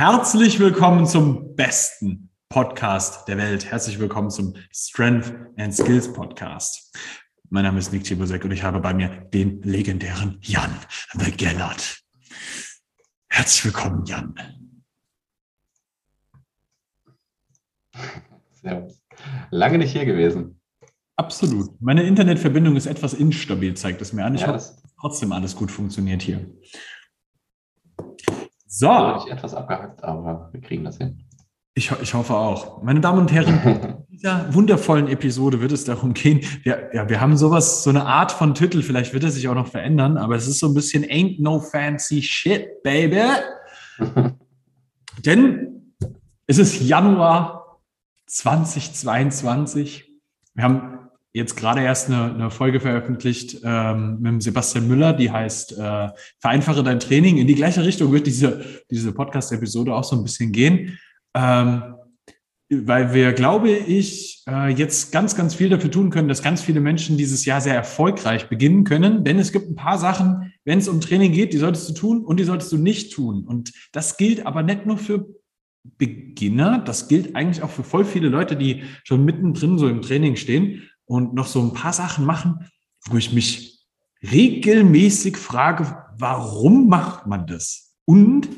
Herzlich willkommen zum besten Podcast der Welt. Herzlich willkommen zum Strength and Skills Podcast. Mein Name ist Nick Tibusek und ich habe bei mir den legendären Jan The Gellert. Herzlich willkommen, Jan. Servus. Lange nicht hier gewesen. Absolut. Meine Internetverbindung ist etwas instabil, zeigt es mir an. Ich ja, hoffe, trotzdem alles gut funktioniert hier. So. Ich etwas abgehackt, aber wir kriegen das hin. Ich, ich hoffe auch. Meine Damen und Herren, in dieser wundervollen Episode wird es darum gehen, wir, ja, wir haben sowas, so eine Art von Titel, vielleicht wird er sich auch noch verändern, aber es ist so ein bisschen Ain't no fancy shit, baby. Denn es ist Januar 2022. Wir haben jetzt gerade erst eine, eine Folge veröffentlicht ähm, mit Sebastian Müller, die heißt äh, Vereinfache dein Training. In die gleiche Richtung wird diese, diese Podcast-Episode auch so ein bisschen gehen. Ähm, weil wir, glaube ich, äh, jetzt ganz, ganz viel dafür tun können, dass ganz viele Menschen dieses Jahr sehr erfolgreich beginnen können. Denn es gibt ein paar Sachen, wenn es um Training geht, die solltest du tun und die solltest du nicht tun. Und das gilt aber nicht nur für Beginner, das gilt eigentlich auch für voll viele Leute, die schon mittendrin so im Training stehen und noch so ein paar Sachen machen, wo ich mich regelmäßig frage, warum macht man das? Und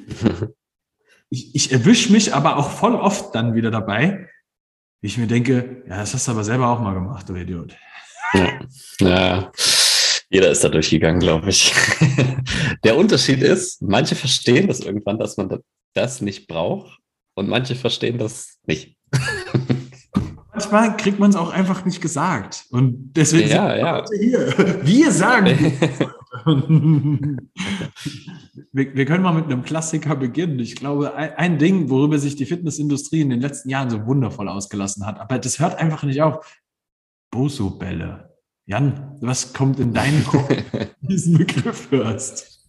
ich, ich erwische mich aber auch voll oft dann wieder dabei, wie ich mir denke, ja, das hast du aber selber auch mal gemacht, du Idiot. Ja, ja. jeder ist da durchgegangen, glaube ich. Der Unterschied ist, manche verstehen das irgendwann, dass man das nicht braucht und manche verstehen das nicht manchmal kriegt man es auch einfach nicht gesagt. Und deswegen ja, sind ja. heute hier. Wir sagen. wir, wir, können mal mit einem Klassiker beginnen. Ich glaube, ein, ein, Ding, worüber sich die Fitnessindustrie in den letzten Jahren so wundervoll ausgelassen hat, aber das hört einfach nicht auf. Boso-Bälle. Jan, was kommt in deinen Kopf, wenn du diesen Begriff hörst?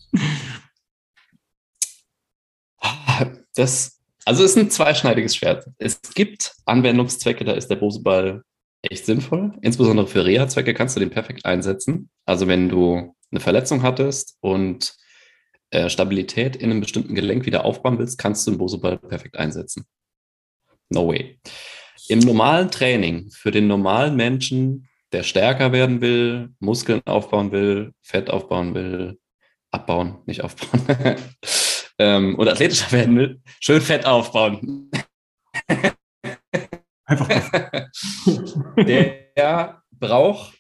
Das also es ist ein zweischneidiges Schwert. Es gibt Anwendungszwecke, da ist der Boseball echt sinnvoll. Insbesondere für Reha-Zwecke kannst du den perfekt einsetzen. Also wenn du eine Verletzung hattest und äh, Stabilität in einem bestimmten Gelenk wieder aufbauen willst, kannst du den Boseball perfekt einsetzen. No way. Im normalen Training für den normalen Menschen, der stärker werden will, Muskeln aufbauen will, Fett aufbauen will, abbauen, nicht aufbauen, ähm, und athletischer werden will, schön Fett aufbauen. Einfach. der braucht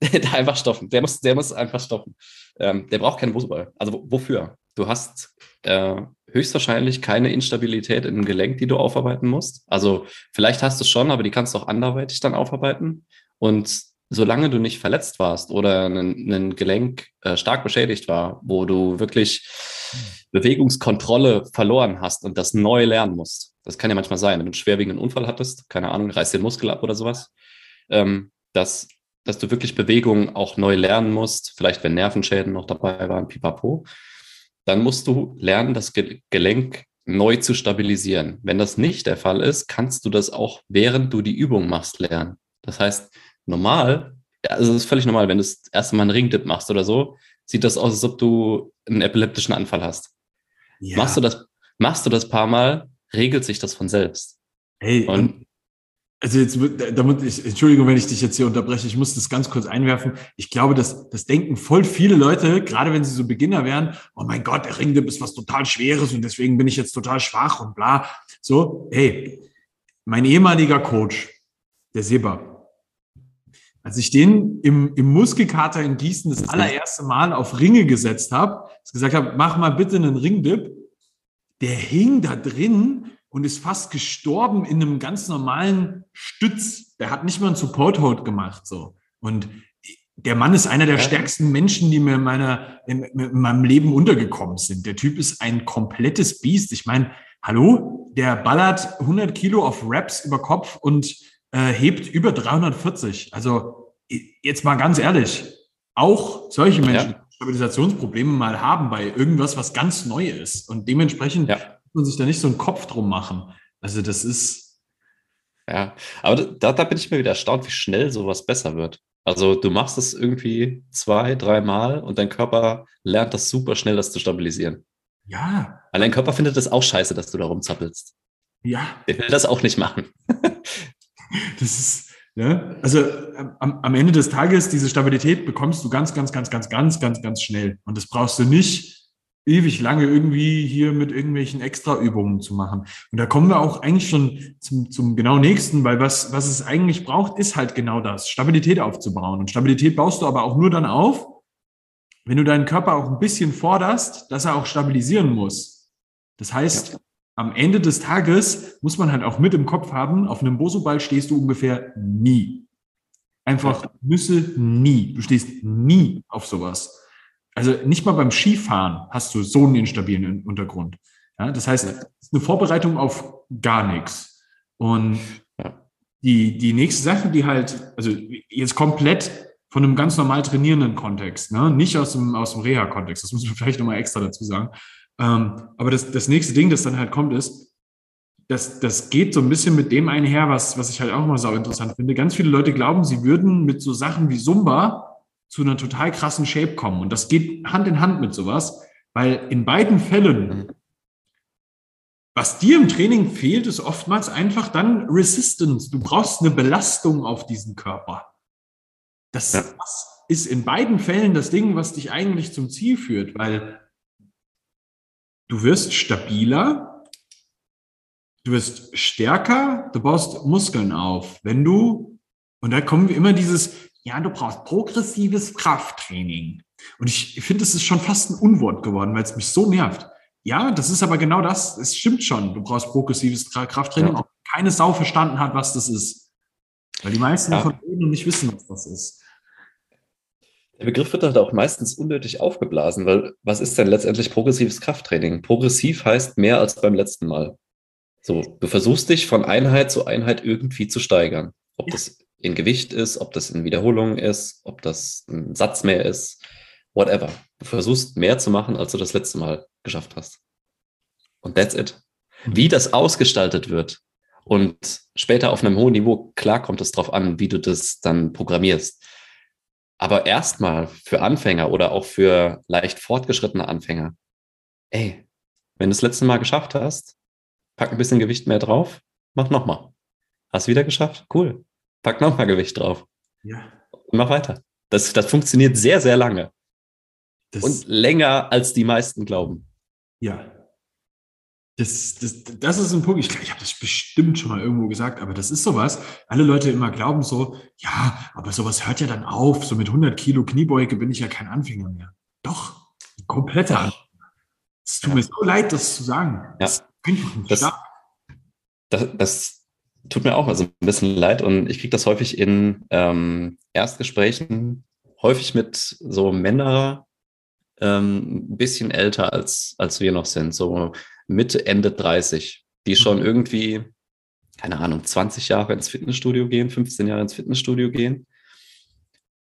einfach stoffen. Der muss, der muss einfach stoffen. Ähm, der braucht keinen Fußball. Also wofür? Du hast äh, höchstwahrscheinlich keine Instabilität in dem Gelenk, die du aufarbeiten musst. Also vielleicht hast du es schon, aber die kannst du auch anderweitig dann aufarbeiten. Und solange du nicht verletzt warst oder ein, ein Gelenk äh, stark beschädigt war, wo du wirklich Bewegungskontrolle verloren hast und das neu lernen musst. Das kann ja manchmal sein, wenn du einen schwerwiegenden Unfall hattest, keine Ahnung, reißt den Muskel ab oder sowas, ähm, dass, dass du wirklich Bewegungen auch neu lernen musst, vielleicht wenn Nervenschäden noch dabei waren, pipapo, dann musst du lernen, das Gelenk neu zu stabilisieren. Wenn das nicht der Fall ist, kannst du das auch während du die Übung machst lernen. Das heißt, normal, also es ist völlig normal, wenn du das erste Mal einen Ringdip machst oder so, sieht das aus, als ob du einen epileptischen Anfall hast. Ja. Machst du das, machst du das paar Mal, regelt sich das von selbst. Hey, und also jetzt, damit ich, Entschuldigung, wenn ich dich jetzt hier unterbreche, ich muss das ganz kurz einwerfen. Ich glaube, dass das denken voll viele Leute, gerade wenn sie so Beginner wären, oh mein Gott, der Ringdip ist was total Schweres und deswegen bin ich jetzt total schwach und bla. So, hey, mein ehemaliger Coach, der Seba, als ich den im, im Muskelkater in Gießen das allererste Mal auf Ringe gesetzt habe, gesagt habe, mach mal bitte einen Ringdip, der hing da drin und ist fast gestorben in einem ganz normalen Stütz. Der hat nicht mal einen Support Hold gemacht, so. Und der Mann ist einer der ja. stärksten Menschen, die mir in, meiner, in, in, meinem Leben untergekommen sind. Der Typ ist ein komplettes Biest. Ich meine, hallo, der ballert 100 Kilo auf Raps über Kopf und äh, hebt über 340. Also jetzt mal ganz ehrlich, auch solche Menschen, ja. Stabilisationsprobleme mal haben bei irgendwas, was ganz neu ist. Und dementsprechend ja. muss man sich da nicht so einen Kopf drum machen. Also das ist. Ja, aber da, da bin ich mir wieder erstaunt, wie schnell sowas besser wird. Also du machst es irgendwie zwei, dreimal und dein Körper lernt das super schnell, das zu stabilisieren. Ja. Weil dein Körper findet das auch scheiße, dass du da rumzappelst. Ja. Der will das auch nicht machen. das ist, ja, also am, am Ende des Tages, diese Stabilität bekommst du ganz, ganz, ganz, ganz, ganz, ganz, ganz schnell. Und das brauchst du nicht ewig lange irgendwie hier mit irgendwelchen Extraübungen zu machen. Und da kommen wir auch eigentlich schon zum, zum genau nächsten, weil was, was es eigentlich braucht, ist halt genau das, Stabilität aufzubauen. Und Stabilität baust du aber auch nur dann auf, wenn du deinen Körper auch ein bisschen forderst, dass er auch stabilisieren muss. Das heißt, ja. Am Ende des Tages muss man halt auch mit im Kopf haben, auf einem Boso-Ball stehst du ungefähr nie. Einfach Nüsse nie. Du stehst nie auf sowas. Also nicht mal beim Skifahren hast du so einen instabilen Untergrund. Ja, das heißt, es ist eine Vorbereitung auf gar nichts. Und die, die nächste Sache, die halt, also jetzt komplett von einem ganz normal trainierenden Kontext, ne? nicht aus dem, aus dem Reha-Kontext, das muss man vielleicht nochmal extra dazu sagen. Ähm, aber das, das nächste Ding, das dann halt kommt, ist, das, das geht so ein bisschen mit dem einher, was, was ich halt auch mal sau interessant finde. Ganz viele Leute glauben, sie würden mit so Sachen wie Zumba zu einer total krassen Shape kommen. Und das geht Hand in Hand mit sowas, weil in beiden Fällen, mhm. was dir im Training fehlt, ist oftmals einfach dann Resistance. Du brauchst eine Belastung auf diesen Körper. Das, das ist in beiden Fällen das Ding, was dich eigentlich zum Ziel führt, weil du wirst stabiler, du wirst stärker, du baust Muskeln auf. Wenn du, und da kommen wir immer dieses, ja, du brauchst progressives Krafttraining. Und ich finde, es ist schon fast ein Unwort geworden, weil es mich so nervt. Ja, das ist aber genau das. Es stimmt schon. Du brauchst progressives Krafttraining, ja. auch keine Sau verstanden hat, was das ist. Weil die meisten ja. von denen nicht wissen, was das ist. Der Begriff wird halt auch meistens unnötig aufgeblasen, weil was ist denn letztendlich progressives Krafttraining? Progressiv heißt mehr als beim letzten Mal. So, du versuchst dich von Einheit zu Einheit irgendwie zu steigern. Ob das in Gewicht ist, ob das in Wiederholungen ist, ob das ein Satz mehr ist, whatever. Du versuchst mehr zu machen, als du das letzte Mal geschafft hast. Und that's it. Wie das ausgestaltet wird und später auf einem hohen Niveau, klar kommt es darauf an, wie du das dann programmierst. Aber erstmal für Anfänger oder auch für leicht fortgeschrittene Anfänger, ey, wenn du das letzte Mal geschafft hast, pack ein bisschen Gewicht mehr drauf, mach nochmal. Hast wieder geschafft? Cool. Pack nochmal Gewicht drauf. Ja. Und mach weiter. Das, das funktioniert sehr, sehr lange. Das, und länger, als die meisten glauben. Ja, das, das, das ist ein Punkt, ich, ich habe das bestimmt schon mal irgendwo gesagt, aber das ist sowas. Alle Leute immer glauben so, ja, aber sowas hört ja dann auf. So mit 100 Kilo Kniebeuge bin ich ja kein Anfänger mehr. Doch, kompletter Anfänger. Es tut ja. mir so leid, das zu sagen. Ja. Das, das, das, das, tut mir auch also ein bisschen leid und ich kriege das häufig in ähm, Erstgesprächen, häufig mit so Männern, ähm, ein bisschen älter als, als wir noch sind, so Mitte, Ende 30, die schon mhm. irgendwie, keine Ahnung, 20 Jahre ins Fitnessstudio gehen, 15 Jahre ins Fitnessstudio gehen.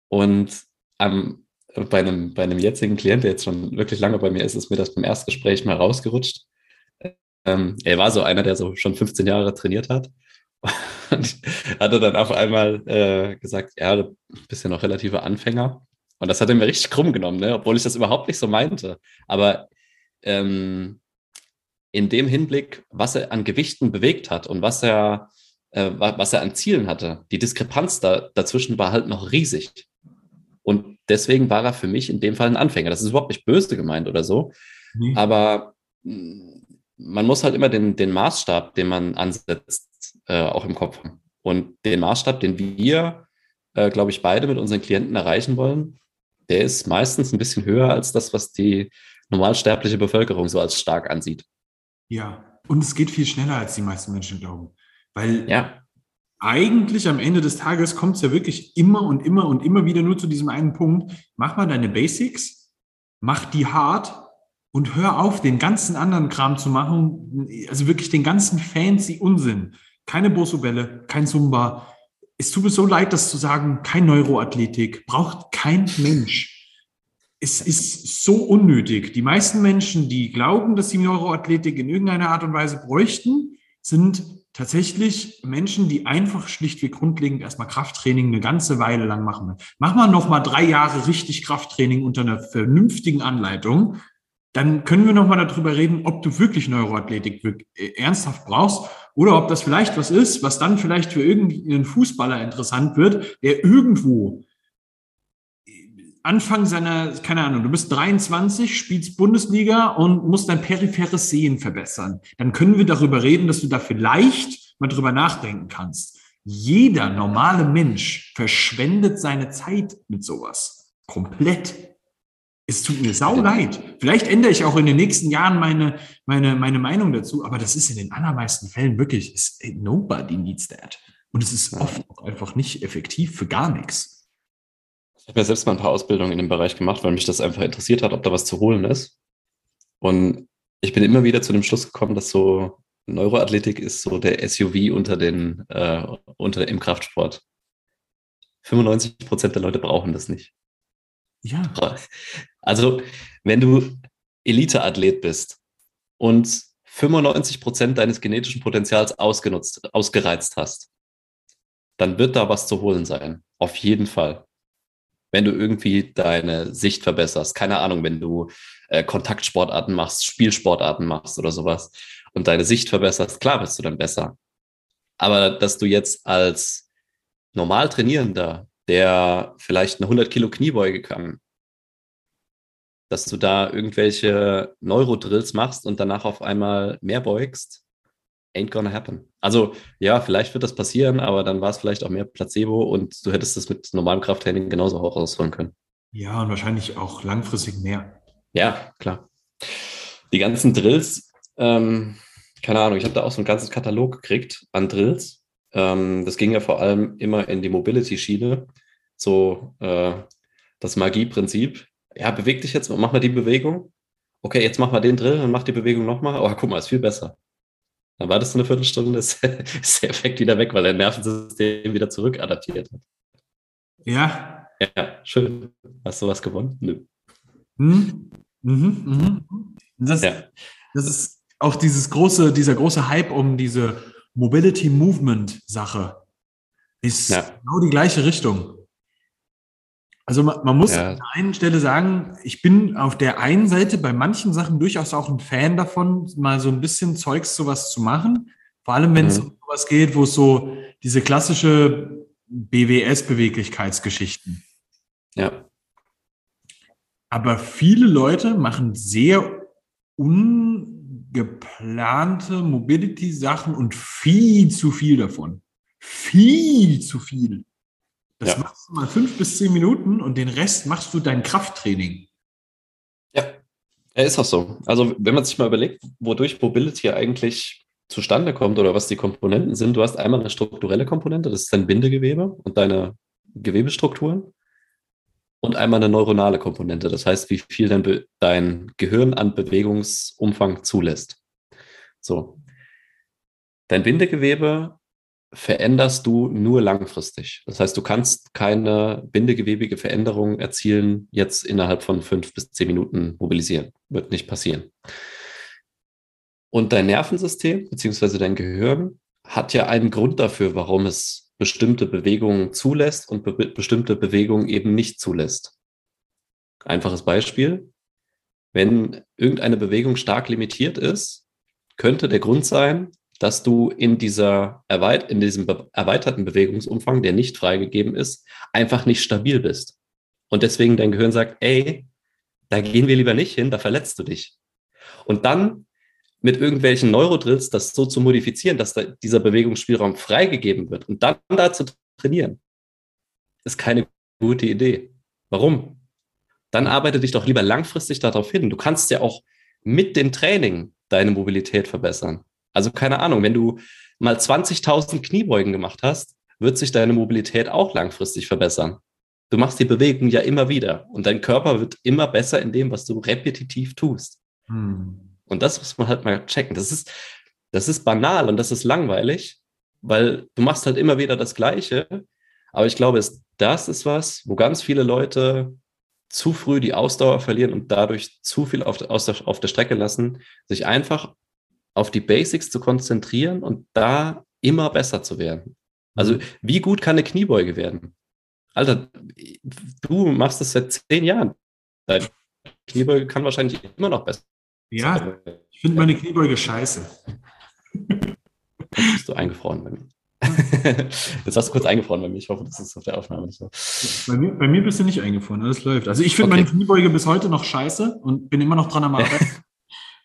Und ähm, bei, einem, bei einem jetzigen Klient, der jetzt schon wirklich lange bei mir ist, ist mir das beim Erstgespräch mal rausgerutscht. Ähm, er war so einer, der so schon 15 Jahre trainiert hat. Und hatte dann auf einmal äh, gesagt, ja, du bist ja noch relativer Anfänger. Und das hat er mir richtig krumm genommen, ne? obwohl ich das überhaupt nicht so meinte. Aber ähm, in dem Hinblick, was er an Gewichten bewegt hat und was er, äh, was er an Zielen hatte, die Diskrepanz da, dazwischen war halt noch riesig. Und deswegen war er für mich in dem Fall ein Anfänger. Das ist überhaupt nicht böse gemeint oder so. Mhm. Aber mm, man muss halt immer den, den Maßstab, den man ansetzt, äh, auch im Kopf haben. Und den Maßstab, den wir, äh, glaube ich, beide mit unseren Klienten erreichen wollen, der ist meistens ein bisschen höher als das, was die normalsterbliche Bevölkerung so als stark ansieht. Ja, und es geht viel schneller, als die meisten Menschen glauben. Weil ja. eigentlich am Ende des Tages kommt es ja wirklich immer und immer und immer wieder nur zu diesem einen Punkt. Mach mal deine Basics, mach die hart und hör auf, den ganzen anderen Kram zu machen. Also wirklich den ganzen fancy Unsinn. Keine Bosobälle, kein Zumba. Es tut mir so leid, das zu sagen, kein Neuroathletik, braucht kein Mensch es ist so unnötig. Die meisten Menschen, die glauben, dass sie Neuroathletik in irgendeiner Art und Weise bräuchten, sind tatsächlich Menschen, die einfach schlichtweg grundlegend erstmal Krafttraining eine ganze Weile lang machen. Mach mal noch mal drei Jahre richtig Krafttraining unter einer vernünftigen Anleitung. dann können wir nochmal darüber reden, ob du wirklich Neuroathletik äh, ernsthaft brauchst oder ob das vielleicht was ist, was dann vielleicht für irgendeinen Fußballer interessant wird, der irgendwo Anfang seiner, keine Ahnung, du bist 23, spielst Bundesliga und musst dein peripheres Sehen verbessern. Dann können wir darüber reden, dass du da vielleicht mal drüber nachdenken kannst. Jeder normale Mensch verschwendet seine Zeit mit sowas. Komplett. Es tut mir sau leid. Vielleicht ändere ich auch in den nächsten Jahren meine, meine, meine Meinung dazu, aber das ist in den allermeisten Fällen wirklich, ist, nobody needs that. Und es ist oft auch einfach nicht effektiv für gar nichts. Ich habe ja selbst mal ein paar Ausbildungen in dem Bereich gemacht, weil mich das einfach interessiert hat, ob da was zu holen ist. Und ich bin immer wieder zu dem Schluss gekommen, dass so Neuroathletik ist so der SUV unter den, äh, unter im Kraftsport. 95 Prozent der Leute brauchen das nicht. Ja. Also, wenn du Elite-Athlet bist und 95 Prozent deines genetischen Potenzials ausgenutzt, ausgereizt hast, dann wird da was zu holen sein. Auf jeden Fall wenn du irgendwie deine Sicht verbesserst. Keine Ahnung, wenn du äh, Kontaktsportarten machst, Spielsportarten machst oder sowas und deine Sicht verbesserst, klar bist du dann besser. Aber dass du jetzt als normal Trainierender, der vielleicht eine 100 Kilo Kniebeuge kann, dass du da irgendwelche Neurodrills machst und danach auf einmal mehr beugst, ain't gonna happen. Also ja, vielleicht wird das passieren, aber dann war es vielleicht auch mehr Placebo und du hättest es mit normalem Krafttraining genauso auch ausholen können. Ja, und wahrscheinlich auch langfristig mehr. Ja, klar. Die ganzen Drills, ähm, keine Ahnung, ich habe da auch so ein ganzes Katalog gekriegt an Drills. Ähm, das ging ja vor allem immer in die Mobility-Schiene, so äh, das Magie-Prinzip. Ja, beweg dich jetzt, mach mal die Bewegung. Okay, jetzt mach mal den Drill und mach die Bewegung nochmal. Oh, guck mal, ist viel besser. Dann wartest du eine Viertelstunde, ist, ist der Effekt wieder weg, weil dein Nervensystem wieder zurück adaptiert hat. Ja. Ja, schön. Hast du was gewonnen? Nö. Hm? Mhm, mhm. Das, ja. das ist auch dieses große, dieser große Hype um diese Mobility Movement Sache. Ist ja. genau die gleiche Richtung. Also man, man muss ja. an der einen Stelle sagen, ich bin auf der einen Seite bei manchen Sachen durchaus auch ein Fan davon, mal so ein bisschen Zeugs sowas zu machen. Vor allem, wenn es mhm. um sowas geht, wo es so diese klassische BWS-Beweglichkeitsgeschichten. Ja. Aber viele Leute machen sehr ungeplante Mobility-Sachen und viel zu viel davon. Viel zu viel. Das ja. machst du mal fünf bis zehn Minuten und den Rest machst du dein Krafttraining. Ja, er ist auch so. Also, wenn man sich mal überlegt, wodurch Mobility eigentlich zustande kommt oder was die Komponenten sind, du hast einmal eine strukturelle Komponente, das ist dein Bindegewebe und deine Gewebestrukturen. Und einmal eine neuronale Komponente, das heißt, wie viel dein, dein Gehirn an Bewegungsumfang zulässt. So. Dein Bindegewebe veränderst du nur langfristig. Das heißt, du kannst keine bindegewebige Veränderung erzielen, jetzt innerhalb von fünf bis zehn Minuten mobilisieren. Wird nicht passieren. Und dein Nervensystem beziehungsweise dein Gehirn hat ja einen Grund dafür, warum es bestimmte Bewegungen zulässt und be bestimmte Bewegungen eben nicht zulässt. Einfaches Beispiel. Wenn irgendeine Bewegung stark limitiert ist, könnte der Grund sein, dass du in, dieser erweit in diesem erweiterten Bewegungsumfang, der nicht freigegeben ist, einfach nicht stabil bist. Und deswegen dein Gehirn sagt, ey, da gehen wir lieber nicht hin, da verletzt du dich. Und dann mit irgendwelchen Neurodrills das so zu modifizieren, dass da dieser Bewegungsspielraum freigegeben wird und dann da zu trainieren, ist keine gute Idee. Warum? Dann arbeite dich doch lieber langfristig darauf hin. Du kannst ja auch mit dem Training deine Mobilität verbessern. Also keine Ahnung, wenn du mal 20.000 Kniebeugen gemacht hast, wird sich deine Mobilität auch langfristig verbessern. Du machst die Bewegung ja immer wieder und dein Körper wird immer besser in dem, was du repetitiv tust. Hm. Und das muss man halt mal checken. Das ist, das ist banal und das ist langweilig, weil du machst halt immer wieder das Gleiche. Aber ich glaube, das ist was, wo ganz viele Leute zu früh die Ausdauer verlieren und dadurch zu viel auf, der, auf der Strecke lassen, sich einfach auf die Basics zu konzentrieren und da immer besser zu werden. Also, mhm. wie gut kann eine Kniebeuge werden? Alter, du machst das seit zehn Jahren. Dein Kniebeuge kann wahrscheinlich immer noch besser. Ja, ich finde meine Kniebeuge scheiße. Jetzt bist du eingefroren bei mir. Jetzt hast du kurz eingefroren bei mir. Ich hoffe, das ist auf der Aufnahme nicht so. Bei mir, bei mir bist du nicht eingefroren, alles läuft. Also ich finde okay. meine Kniebeuge bis heute noch scheiße und bin immer noch dran am Arbeiten.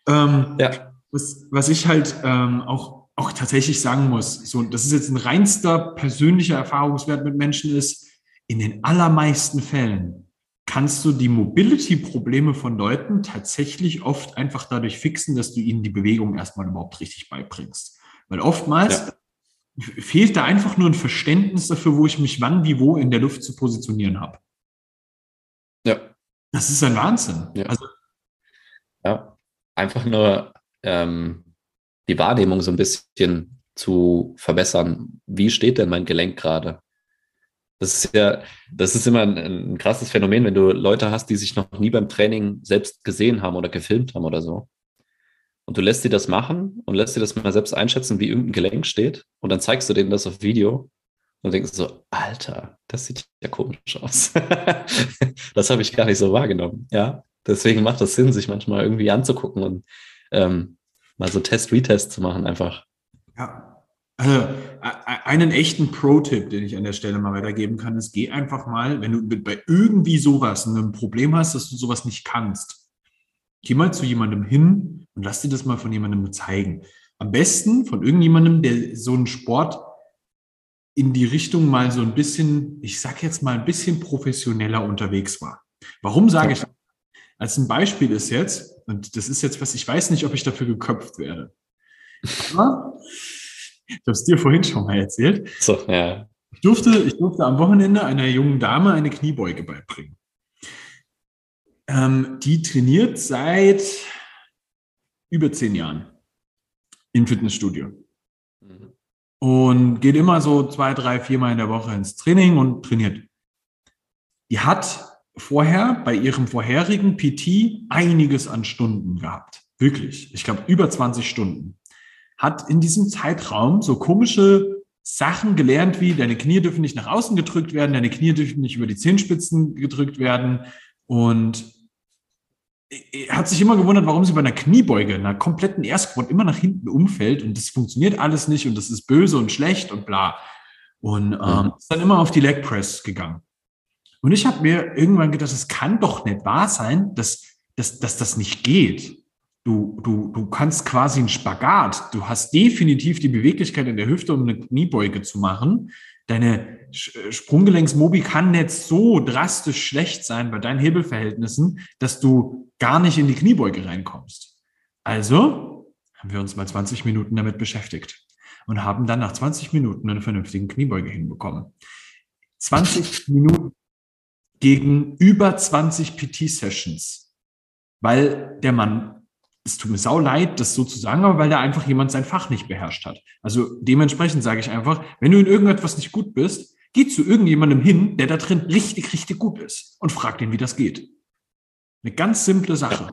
ähm, ja. Was, was ich halt ähm, auch, auch tatsächlich sagen muss, so, das ist jetzt ein reinster persönlicher Erfahrungswert mit Menschen ist, in den allermeisten Fällen kannst du die Mobility-Probleme von Leuten tatsächlich oft einfach dadurch fixen, dass du ihnen die Bewegung erstmal überhaupt richtig beibringst. Weil oftmals ja. fehlt da einfach nur ein Verständnis dafür, wo ich mich wann, wie, wo in der Luft zu positionieren habe. Ja. Das ist ein Wahnsinn. Ja, also, ja. einfach nur ähm, die Wahrnehmung so ein bisschen zu verbessern. Wie steht denn mein Gelenk gerade? Das ist ja, das ist immer ein, ein, krasses Phänomen, wenn du Leute hast, die sich noch nie beim Training selbst gesehen haben oder gefilmt haben oder so. Und du lässt sie das machen und lässt sie das mal selbst einschätzen, wie irgendein Gelenk steht. Und dann zeigst du denen das auf Video und denkst so, Alter, das sieht ja komisch aus. das habe ich gar nicht so wahrgenommen. Ja, deswegen macht das Sinn, sich manchmal irgendwie anzugucken und ähm, mal so Test-Retest zu machen einfach. Ja, also einen echten Pro-Tipp, den ich an der Stelle mal weitergeben kann, ist, geh einfach mal, wenn du bei irgendwie sowas ein Problem hast, dass du sowas nicht kannst, geh mal zu jemandem hin und lass dir das mal von jemandem zeigen. Am besten von irgendjemandem, der so einen Sport in die Richtung mal so ein bisschen, ich sag jetzt mal ein bisschen professioneller unterwegs war. Warum sage ich? Als ein Beispiel ist jetzt, und das ist jetzt was, ich weiß nicht, ob ich dafür geköpft werde. Aber ich habe es dir vorhin schon mal erzählt. So, ja. Ich durfte, ich durfte am Wochenende einer jungen Dame eine Kniebeuge beibringen. Ähm, die trainiert seit über zehn Jahren im Fitnessstudio. Mhm. Und geht immer so zwei, drei, viermal in der Woche ins Training und trainiert. Die hat vorher bei ihrem vorherigen PT einiges an Stunden gehabt. Wirklich. Ich glaube, über 20 Stunden hat in diesem Zeitraum so komische Sachen gelernt, wie deine Knie dürfen nicht nach außen gedrückt werden, deine Knie dürfen nicht über die Zehenspitzen gedrückt werden. Und hat sich immer gewundert, warum sie bei einer Kniebeuge, einer kompletten Airsquat immer nach hinten umfällt und das funktioniert alles nicht und das ist böse und schlecht und bla. Und ähm, mhm. ist dann immer auf die Leg Press gegangen. Und ich habe mir irgendwann gedacht, es kann doch nicht wahr sein, dass, dass, dass das nicht geht. Du, du, du kannst quasi einen Spagat. Du hast definitiv die Beweglichkeit in der Hüfte, um eine Kniebeuge zu machen. Deine äh, Sprunggelenksmobi kann nicht so drastisch schlecht sein bei deinen Hebelverhältnissen, dass du gar nicht in die Kniebeuge reinkommst. Also haben wir uns mal 20 Minuten damit beschäftigt und haben dann nach 20 Minuten eine vernünftige Kniebeuge hinbekommen. 20 Minuten gegen über 20 PT-Sessions, weil der Mann es tut mir sau leid, das so zu sagen, aber weil da einfach jemand sein Fach nicht beherrscht hat. Also dementsprechend sage ich einfach, wenn du in irgendetwas nicht gut bist, geh zu irgendjemandem hin, der da drin richtig, richtig gut ist und frag den, wie das geht. Eine ganz simple Sache.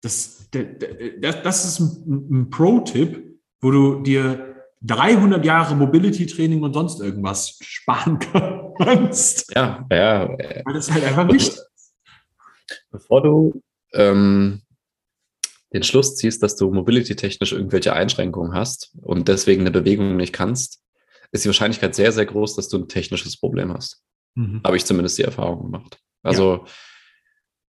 Das, das, das ist ein, ein Pro-Tipp, wo du dir 300 Jahre Mobility-Training und sonst irgendwas sparen kannst. Ja, ja. Weil das halt einfach nicht. Bevor du ähm, den Schluss ziehst, dass du mobility-technisch irgendwelche Einschränkungen hast und deswegen eine Bewegung nicht kannst, ist die Wahrscheinlichkeit sehr, sehr groß, dass du ein technisches Problem hast. Mhm. Habe ich zumindest die Erfahrung gemacht. Also, ja.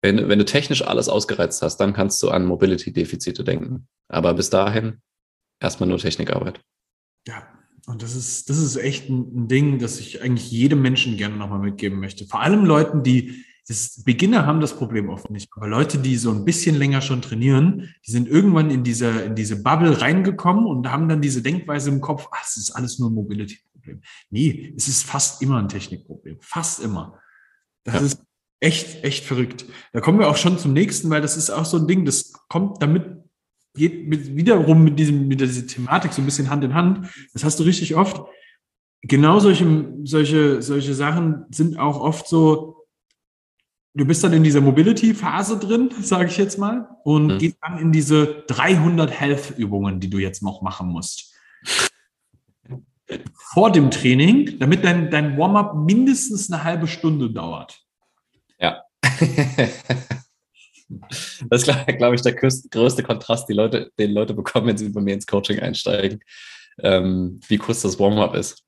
wenn, wenn du technisch alles ausgereizt hast, dann kannst du an Mobility-Defizite denken. Aber bis dahin erstmal nur Technikarbeit. Ja, und das ist, das ist echt ein, Ding, das ich eigentlich jedem Menschen gerne nochmal mitgeben möchte. Vor allem Leuten, die das Beginner haben das Problem oft nicht, aber Leute, die so ein bisschen länger schon trainieren, die sind irgendwann in diese, in diese Bubble reingekommen und haben dann diese Denkweise im Kopf, ach, es ist alles nur ein Mobility-Problem. Nee, es ist fast immer ein Technikproblem. Fast immer. Das ja. ist echt, echt verrückt. Da kommen wir auch schon zum nächsten, weil das ist auch so ein Ding, das kommt damit geht mit, wiederum mit diesem, mit dieser Thematik so ein bisschen Hand in Hand. Das hast du richtig oft. Genau solche, solche, solche Sachen sind auch oft so, du bist dann in dieser Mobility-Phase drin, sage ich jetzt mal, und mhm. gehst dann in diese 300 Health-Übungen, die du jetzt noch machen musst. Vor dem Training, damit dein, dein Warm-up mindestens eine halbe Stunde dauert. Ja. Das ist, glaube ich, der größte Kontrast, die Leute, den Leute bekommen, wenn sie bei mir ins Coaching einsteigen, ähm, wie kurz das Warm-up ist.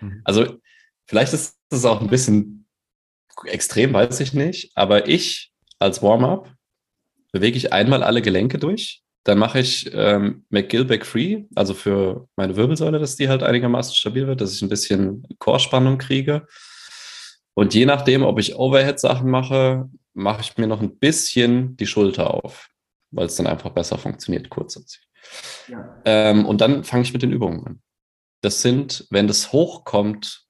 Mhm. Also, vielleicht ist das auch ein bisschen extrem, weiß ich nicht, aber ich als Warm-up bewege ich einmal alle Gelenke durch. Dann mache ich ähm, McGill Back Free, also für meine Wirbelsäule, dass die halt einigermaßen stabil wird, dass ich ein bisschen Chorspannung kriege. Und je nachdem, ob ich Overhead-Sachen mache, mache ich mir noch ein bisschen die Schulter auf, weil es dann einfach besser funktioniert kurzfristig. Ja. Ähm, und dann fange ich mit den Übungen an. Das sind, wenn das hochkommt,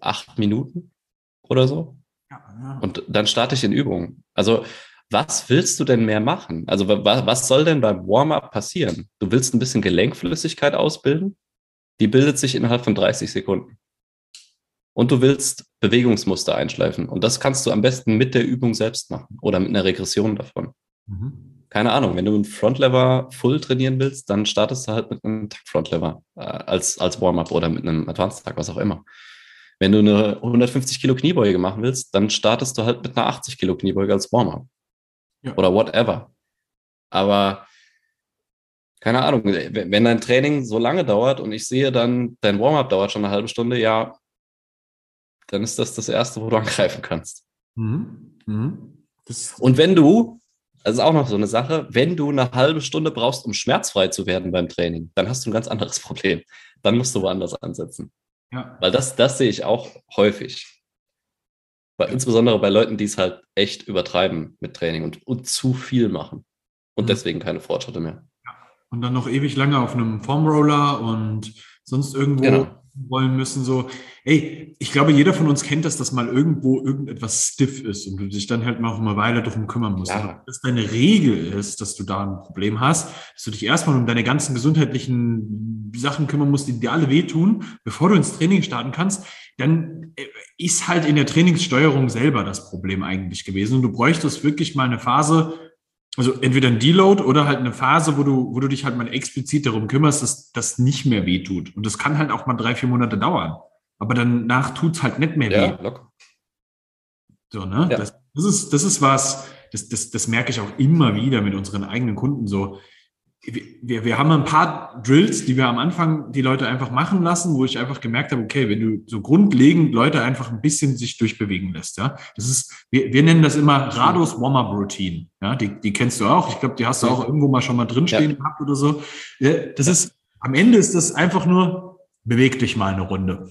acht Minuten oder so. Ja, ja. Und dann starte ich in Übungen. Also, was willst du denn mehr machen? Also, was soll denn beim Warm-up passieren? Du willst ein bisschen Gelenkflüssigkeit ausbilden? Die bildet sich innerhalb von 30 Sekunden und du willst Bewegungsmuster einschleifen. Und das kannst du am besten mit der Übung selbst machen oder mit einer Regression davon. Mhm. Keine Ahnung, wenn du einen Frontlever full trainieren willst, dann startest du halt mit einem Frontlever äh, als, als Warm-up oder mit einem Advanced Tag, was auch immer. Wenn du eine 150 Kilo Kniebeuge machen willst, dann startest du halt mit einer 80 Kilo Kniebeuge als Warm-up. Ja. Oder whatever. Aber keine Ahnung, wenn dein Training so lange dauert und ich sehe dann, dein Warm-up dauert schon eine halbe Stunde, ja, dann ist das das Erste, wo du angreifen kannst. Mhm. Mhm. Und wenn du, das ist auch noch so eine Sache, wenn du eine halbe Stunde brauchst, um schmerzfrei zu werden beim Training, dann hast du ein ganz anderes Problem. Dann musst du woanders ansetzen. Ja. Weil das, das sehe ich auch häufig. Weil ja. Insbesondere bei Leuten, die es halt echt übertreiben mit Training und, und zu viel machen und mhm. deswegen keine Fortschritte mehr. Ja. Und dann noch ewig lange auf einem Formroller und sonst irgendwo genau wollen müssen, so, ey, ich glaube, jeder von uns kennt das, dass mal irgendwo irgendetwas stiff ist und du dich dann halt mal eine Weile darum kümmern musst. Ja. Dass deine Regel ist, dass du da ein Problem hast, dass du dich erstmal um deine ganzen gesundheitlichen Sachen kümmern musst, die dir alle wehtun, bevor du ins Training starten kannst, dann äh, ist halt in der Trainingssteuerung selber das Problem eigentlich gewesen. Und du bräuchtest wirklich mal eine Phase, also entweder ein Deload oder halt eine Phase, wo du, wo du dich halt mal explizit darum kümmerst, dass das nicht mehr wehtut. Und das kann halt auch mal drei, vier Monate dauern. Aber danach tut's halt nicht mehr ja, weh. So, ne? Ja. Das, das, ist, das ist was, das, das, das merke ich auch immer wieder mit unseren eigenen Kunden so wir, wir haben ein paar Drills, die wir am Anfang die Leute einfach machen lassen, wo ich einfach gemerkt habe, okay, wenn du so grundlegend Leute einfach ein bisschen sich durchbewegen lässt, ja, das ist, wir, wir nennen das immer Rados Warm-Up Routine, ja, die, die kennst du auch. Ich glaube, die hast du auch irgendwo mal schon mal drinstehen ja. gehabt oder so. Das ist, am Ende ist das einfach nur, beweg dich mal eine Runde.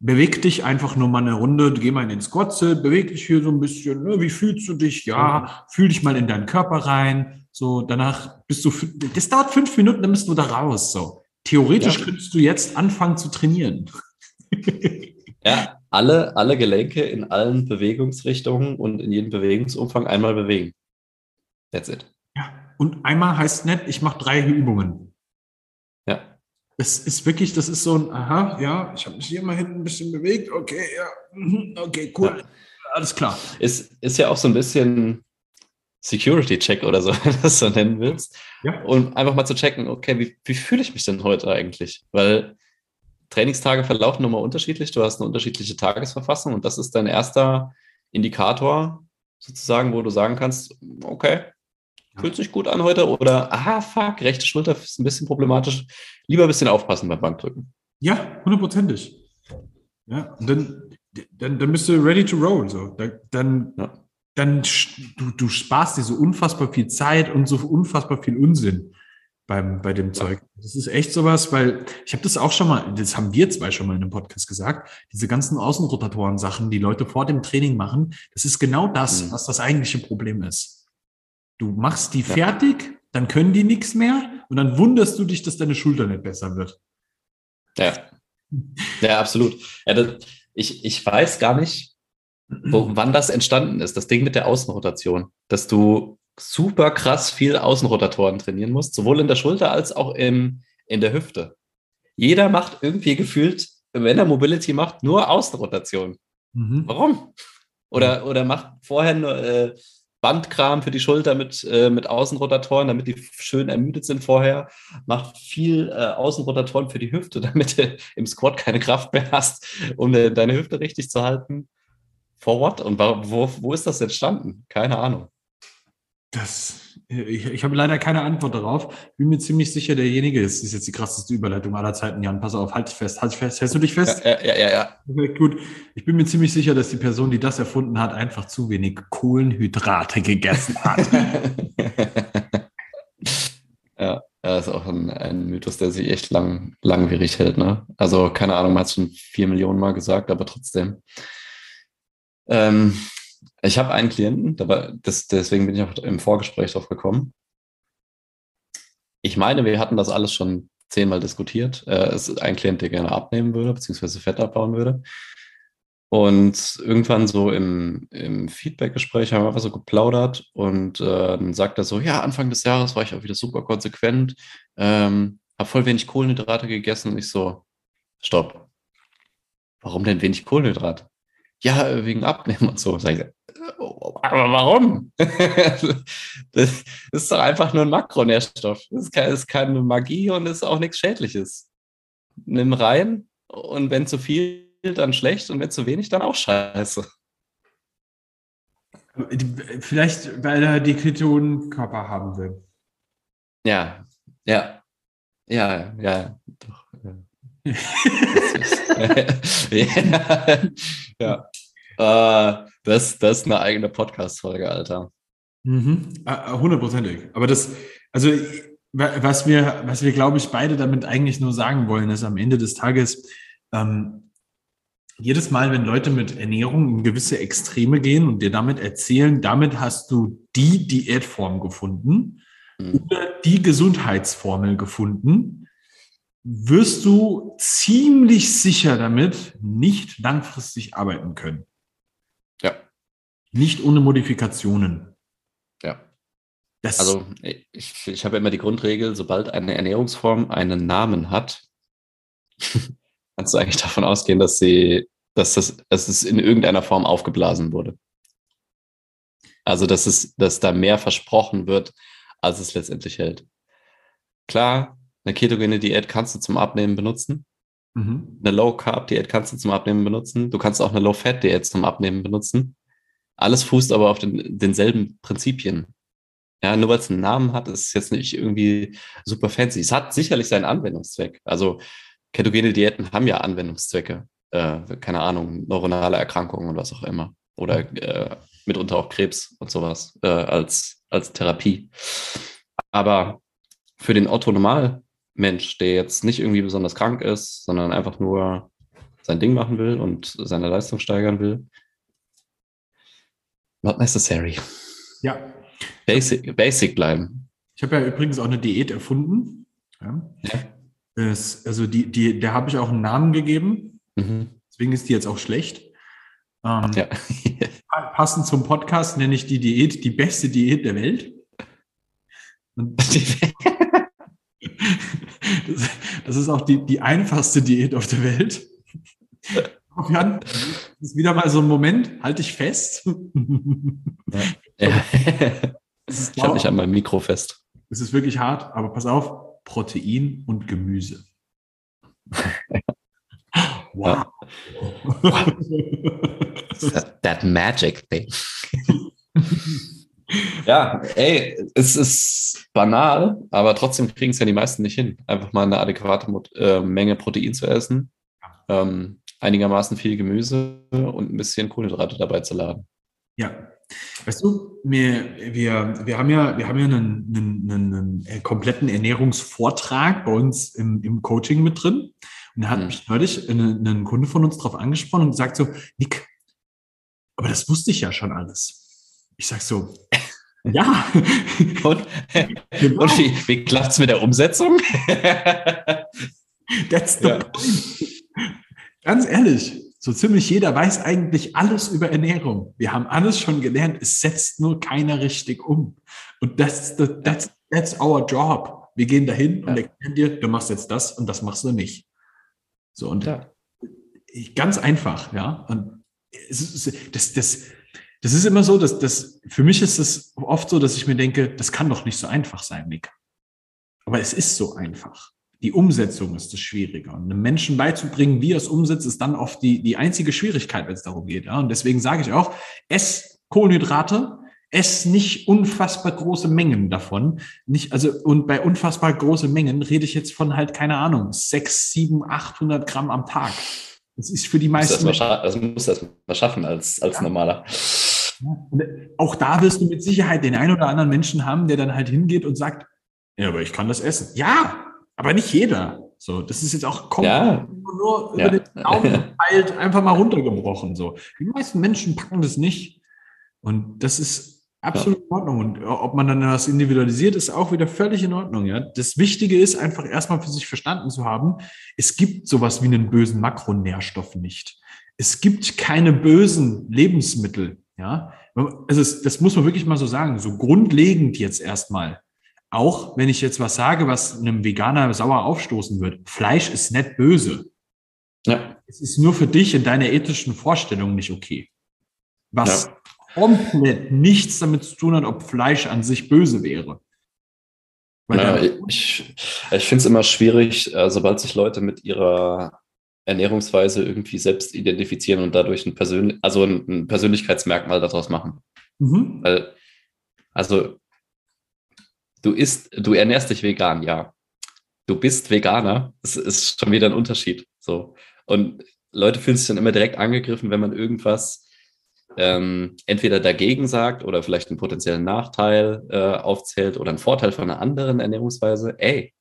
Beweg dich einfach nur mal eine Runde, geh mal in den Squat, beweg dich hier so ein bisschen, ne? wie fühlst du dich? Ja, fühl dich mal in deinen Körper rein, so, danach bist du, das dauert fünf Minuten, dann bist du da raus. So, theoretisch ja. könntest du jetzt anfangen zu trainieren. ja, alle, alle Gelenke in allen Bewegungsrichtungen und in jedem Bewegungsumfang einmal bewegen. That's it. Ja, und einmal heißt nicht, ich mache drei Übungen. Es ist wirklich, das ist so ein, aha, ja, ich habe mich hier mal hinten ein bisschen bewegt, okay, ja, mhm, okay, cool, ja. alles klar. Ist, ist ja auch so ein bisschen Security-Check oder so, wenn du das so nennen willst. Ja. Und einfach mal zu checken, okay, wie, wie fühle ich mich denn heute eigentlich? Weil Trainingstage verlaufen nochmal unterschiedlich. Du hast eine unterschiedliche Tagesverfassung und das ist dein erster Indikator, sozusagen, wo du sagen kannst, okay, fühlt sich gut an heute oder, ah, fuck, rechte Schulter ist ein bisschen problematisch. Lieber ein bisschen aufpassen beim Bankdrücken. Ja, hundertprozentig. Ja, und dann, dann, dann bist du ready to roll. So. Dann, ja dann du, du sparst dir so unfassbar viel Zeit und so unfassbar viel Unsinn beim, bei dem Zeug. Das ist echt sowas, weil ich habe das auch schon mal, das haben wir zwei schon mal in einem Podcast gesagt, diese ganzen Außenrotatoren-Sachen, die Leute vor dem Training machen, das ist genau das, mhm. was das eigentliche Problem ist. Du machst die ja. fertig, dann können die nichts mehr und dann wunderst du dich, dass deine Schulter nicht besser wird. Ja, ja absolut. Ja, das, ich, ich weiß gar nicht, wo, wann das entstanden ist, das Ding mit der Außenrotation, dass du super krass viel Außenrotatoren trainieren musst, sowohl in der Schulter als auch im, in der Hüfte. Jeder macht irgendwie gefühlt, wenn er Mobility macht, nur Außenrotation. Mhm. Warum? Oder, oder macht vorher nur äh, Bandkram für die Schulter mit, äh, mit Außenrotatoren, damit die schön ermüdet sind vorher. Macht viel äh, Außenrotatoren für die Hüfte, damit du im Squat keine Kraft mehr hast, um deine Hüfte richtig zu halten. For what? Und wo, wo ist das entstanden? Keine Ahnung. Das, ich, ich habe leider keine Antwort darauf. Bin mir ziemlich sicher, derjenige ist, ist jetzt die krasseste Überleitung aller Zeiten, Jan. Pass auf, halt dich fest, halt dich fest. Hältst du dich fest? Ja, ja, ja. ja. Okay, gut. Ich bin mir ziemlich sicher, dass die Person, die das erfunden hat, einfach zu wenig Kohlenhydrate gegessen hat. ja, das ist auch ein, ein, Mythos, der sich echt lang, langwierig hält. Ne? Also, keine Ahnung, man hat es schon vier Millionen Mal gesagt, aber trotzdem. Ähm, ich habe einen Klienten, das, deswegen bin ich auch im Vorgespräch drauf gekommen. Ich meine, wir hatten das alles schon zehnmal diskutiert. Äh, es ist ein Klient, der gerne abnehmen würde, beziehungsweise Fett abbauen würde. Und irgendwann so im, im Feedback-Gespräch haben wir einfach so geplaudert und äh, dann sagt er so, ja, Anfang des Jahres war ich auch wieder super konsequent, ähm, habe voll wenig Kohlenhydrate gegessen und ich so, stopp. Warum denn wenig Kohlenhydrate? Ja, wegen Abnehmen und so. Sag ich, aber warum? das ist doch einfach nur ein Makronährstoff. Das ist keine Magie und ist auch nichts Schädliches. Nimm rein und wenn zu viel, dann schlecht und wenn zu wenig, dann auch scheiße. Vielleicht, weil er die Ketonkörper haben will. Ja, ja, ja, ja, doch. ja. ja. Äh, das, das ist eine eigene Podcast-Folge, Alter. Mhm. Hundertprozentig. Aber das, also was wir, was wir, glaube ich, beide damit eigentlich nur sagen wollen, ist am Ende des Tages, ähm, jedes Mal, wenn Leute mit Ernährung in gewisse Extreme gehen und dir damit erzählen, damit hast du die Diätform gefunden mhm. oder die Gesundheitsformel gefunden, wirst du ziemlich sicher damit nicht langfristig arbeiten können. Nicht ohne Modifikationen. Ja. Das also ich, ich habe immer die Grundregel, sobald eine Ernährungsform einen Namen hat, kannst du eigentlich davon ausgehen, dass sie, dass das, dass es in irgendeiner Form aufgeblasen wurde. Also dass es, dass da mehr versprochen wird, als es letztendlich hält. Klar, eine ketogene Diät kannst du zum Abnehmen benutzen. Mhm. Eine Low Carb Diät kannst du zum Abnehmen benutzen. Du kannst auch eine Low Fat Diät zum Abnehmen benutzen. Alles fußt aber auf den, denselben Prinzipien. Ja, nur weil es einen Namen hat, ist es jetzt nicht irgendwie super fancy. Es hat sicherlich seinen Anwendungszweck. Also ketogene Diäten haben ja Anwendungszwecke. Äh, keine Ahnung, neuronale Erkrankungen und was auch immer. Oder äh, mitunter auch Krebs und sowas äh, als, als Therapie. Aber für den Otto-Normal-Mensch, der jetzt nicht irgendwie besonders krank ist, sondern einfach nur sein Ding machen will und seine Leistung steigern will, Not necessary. Ja. Basic, basic bleiben. Ich habe ja übrigens auch eine Diät erfunden. Ja. ja. Das, also die, die, der habe ich auch einen Namen gegeben. Mhm. Deswegen ist die jetzt auch schlecht. Ähm, ja. passend zum Podcast nenne ich die Diät die beste Diät der Welt. Das, das, ist auch die, die einfachste Diät auf der Welt. Jan, das ist wieder mal so ein Moment, halte ich fest. Ja. ich halte mich an meinem Mikro fest. Es ist wirklich hart, aber pass auf, Protein und Gemüse. wow. that, that magic thing. ja, ey, es ist banal, aber trotzdem kriegen es ja die meisten nicht hin, einfach mal eine adäquate äh, Menge Protein zu essen. Ähm, einigermaßen viel Gemüse und ein bisschen Kohlenhydrate dabei zu laden. Ja. Weißt du, wir, wir, wir haben ja, wir haben ja einen, einen, einen, einen kompletten Ernährungsvortrag bei uns im, im Coaching mit drin. Und da hat mhm. mich neulich ein, ein Kunde von uns darauf angesprochen und gesagt so, Nick, aber das wusste ich ja schon alles. Ich sag so, ja. Und, genau. und wie, wie klappt es mit der Umsetzung? That's the ja. point. Ganz ehrlich, so ziemlich jeder weiß eigentlich alles über Ernährung. Wir haben alles schon gelernt, es setzt nur keiner richtig um. Und das, das that's, that's our job. Wir gehen dahin ja. und erklären dir, du machst jetzt das und das machst du nicht. So und ja. ganz einfach, ja. Und das, das, das ist immer so, dass das für mich ist es oft so, dass ich mir denke, das kann doch nicht so einfach sein, Nick. Aber es ist so einfach. Die Umsetzung ist das Schwierige. Und einem Menschen beizubringen, wie er es umsetzt, ist dann oft die, die einzige Schwierigkeit, wenn es darum geht. Ja? Und deswegen sage ich auch, ess Kohlenhydrate, ess nicht unfassbar große Mengen davon. Nicht, also, und bei unfassbar große Mengen rede ich jetzt von halt, keine Ahnung, sechs, sieben, achthundert Gramm am Tag. Das ist für die meisten. Das, das musst du erst mal schaffen als, als ja. normaler. Äh, auch da wirst du mit Sicherheit den einen oder anderen Menschen haben, der dann halt hingeht und sagt, ja, aber ich kann das essen. Ja, aber nicht jeder. So, das ist jetzt auch komplett ja. nur ja. über den Daumen halt einfach mal runtergebrochen. So, die meisten Menschen packen das nicht. Und das ist absolut ja. in Ordnung. Und ob man dann was individualisiert, ist auch wieder völlig in Ordnung. Ja, das Wichtige ist einfach erstmal für sich verstanden zu haben, es gibt sowas wie einen bösen Makronährstoff nicht. Es gibt keine bösen Lebensmittel. Ja, also das muss man wirklich mal so sagen. So grundlegend jetzt erstmal. Auch wenn ich jetzt was sage, was einem Veganer sauer aufstoßen wird. Fleisch ist nicht böse. Ja. Es ist nur für dich in deiner ethischen Vorstellung nicht okay. Was ja. komplett nichts damit zu tun hat, ob Fleisch an sich böse wäre. Ja, ich ich finde es immer schwierig, äh, sobald sich Leute mit ihrer Ernährungsweise irgendwie selbst identifizieren und dadurch ein, Persön also ein Persönlichkeitsmerkmal daraus machen. Mhm. Weil, also du isst, du ernährst dich vegan, ja. Du bist Veganer, das ist schon wieder ein Unterschied. So. Und Leute fühlen sich dann immer direkt angegriffen, wenn man irgendwas ähm, entweder dagegen sagt oder vielleicht einen potenziellen Nachteil äh, aufzählt oder einen Vorteil von einer anderen Ernährungsweise. Ey,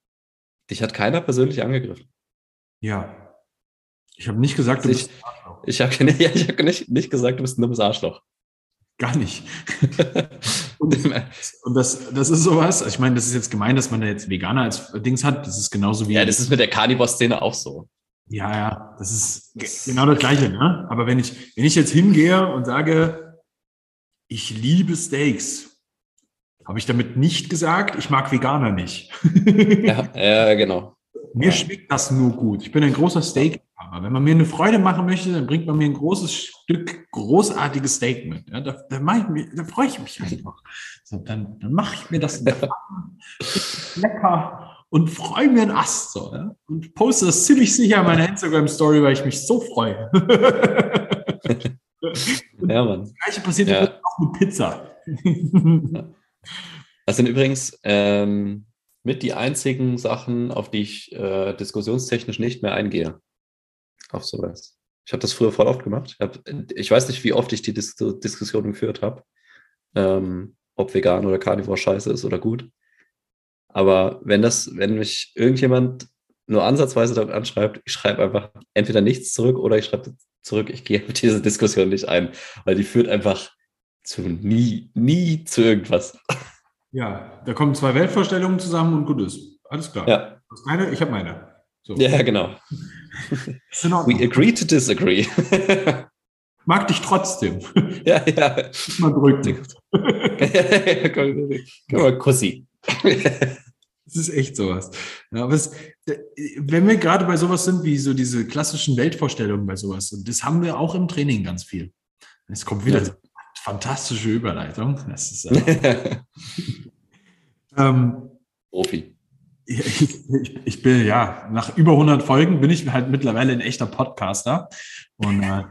dich hat keiner persönlich angegriffen. Ja. Ich habe nicht gesagt, du ich, bist ein Arschloch. Ich habe ja, hab nicht, nicht gesagt, du bist ein dummes Arschloch. Gar nicht. und, und das, das ist sowas, ich meine, das ist jetzt gemein, dass man da jetzt Veganer als Dings hat. Das ist genauso wie. Ja, das ist mit der Carnivore-Szene auch so. Ja, ja, das ist das genau das Gleiche. Ne? Aber wenn ich, wenn ich jetzt hingehe und sage, ich liebe Steaks, habe ich damit nicht gesagt, ich mag Veganer nicht. ja, ja, genau. Mir schmeckt das nur gut. Ich bin ein großer Steak. Aber wenn man mir eine Freude machen möchte, dann bringt man mir ein großes Stück großartiges Steak mit. Ja, da, da, da freue ich mich einfach. So, dann, dann mache ich mir das lecker und freue mir einen Ast. So, ja? Und poste das ziemlich sicher in meiner Instagram-Story, weil ich mich so freue. ja, Mann. Das gleiche passiert ja. auch mit Pizza. Das sind übrigens ähm, mit die einzigen Sachen, auf die ich äh, diskussionstechnisch nicht mehr eingehe. Auf sowas. Ich habe das früher voll oft gemacht. Ich, hab, ich, weiß nicht, wie oft ich die Dis Diskussion geführt habe, ähm, ob vegan oder Carnivore scheiße ist oder gut. Aber wenn das, wenn mich irgendjemand nur ansatzweise damit anschreibt, ich schreibe einfach entweder nichts zurück oder ich schreibe zurück, ich gehe mit dieser Diskussion nicht ein, weil die führt einfach zu nie, nie zu irgendwas. Ja, da kommen zwei Weltvorstellungen zusammen und gut ist. Alles klar. Ja. Du hast meine, ich habe meine. So. Ja, genau. We agree to disagree. Mag dich trotzdem. Ja, ja. Mal drücken. Komm mal, Kussi. Das ist echt sowas. Ja, aber es, wenn wir gerade bei sowas sind, wie so diese klassischen Weltvorstellungen bei sowas, und das haben wir auch im Training ganz viel. Es kommt wieder ja fantastische Überleitung. Das ist, äh, ähm, Profi. Ich, ich, ich, bin, ja, nach über 100 Folgen bin ich halt mittlerweile ein echter Podcaster. Und äh,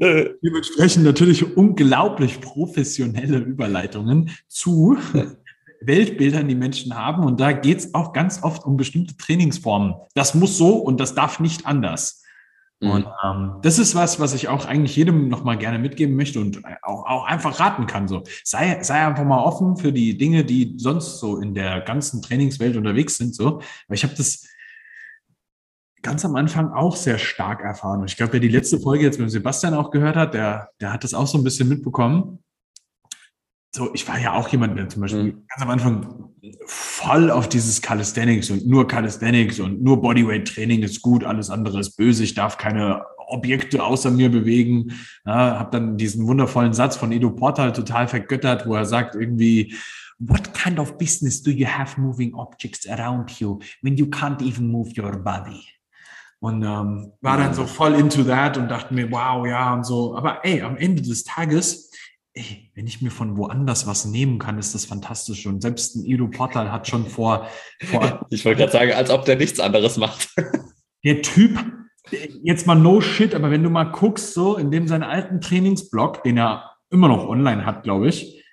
dementsprechend natürlich unglaublich professionelle Überleitungen zu Weltbildern, die Menschen haben. Und da geht es auch ganz oft um bestimmte Trainingsformen. Das muss so und das darf nicht anders. Und mhm. ähm, das ist was, was ich auch eigentlich jedem nochmal gerne mitgeben möchte und auch, auch einfach raten kann. So, sei, sei einfach mal offen für die Dinge, die sonst so in der ganzen Trainingswelt unterwegs sind. So, weil ich habe das ganz am Anfang auch sehr stark erfahren. Und ich glaube, wer die letzte Folge jetzt mit Sebastian auch gehört hat, der, der hat das auch so ein bisschen mitbekommen so, ich war ja auch jemand, der zum Beispiel mhm. ganz am Anfang voll auf dieses Calisthenics und nur Calisthenics und nur Bodyweight Training ist gut, alles andere ist böse, ich darf keine Objekte außer mir bewegen. Ja, habe dann diesen wundervollen Satz von Edo Portal total vergöttert, wo er sagt irgendwie, What kind of business do you have moving objects around you when you can't even move your body? Und ähm, war dann so voll into that und dachte mir, wow, ja und so. Aber ey, am Ende des Tages ey, wenn ich mir von woanders was nehmen kann, ist das fantastisch. Und selbst ein Ido Portal hat schon vor. vor ich wollte gerade sagen, als ob der nichts anderes macht. der Typ jetzt mal no shit, aber wenn du mal guckst, so in dem seinen alten Trainingsblock, den er immer noch online hat, glaube ich,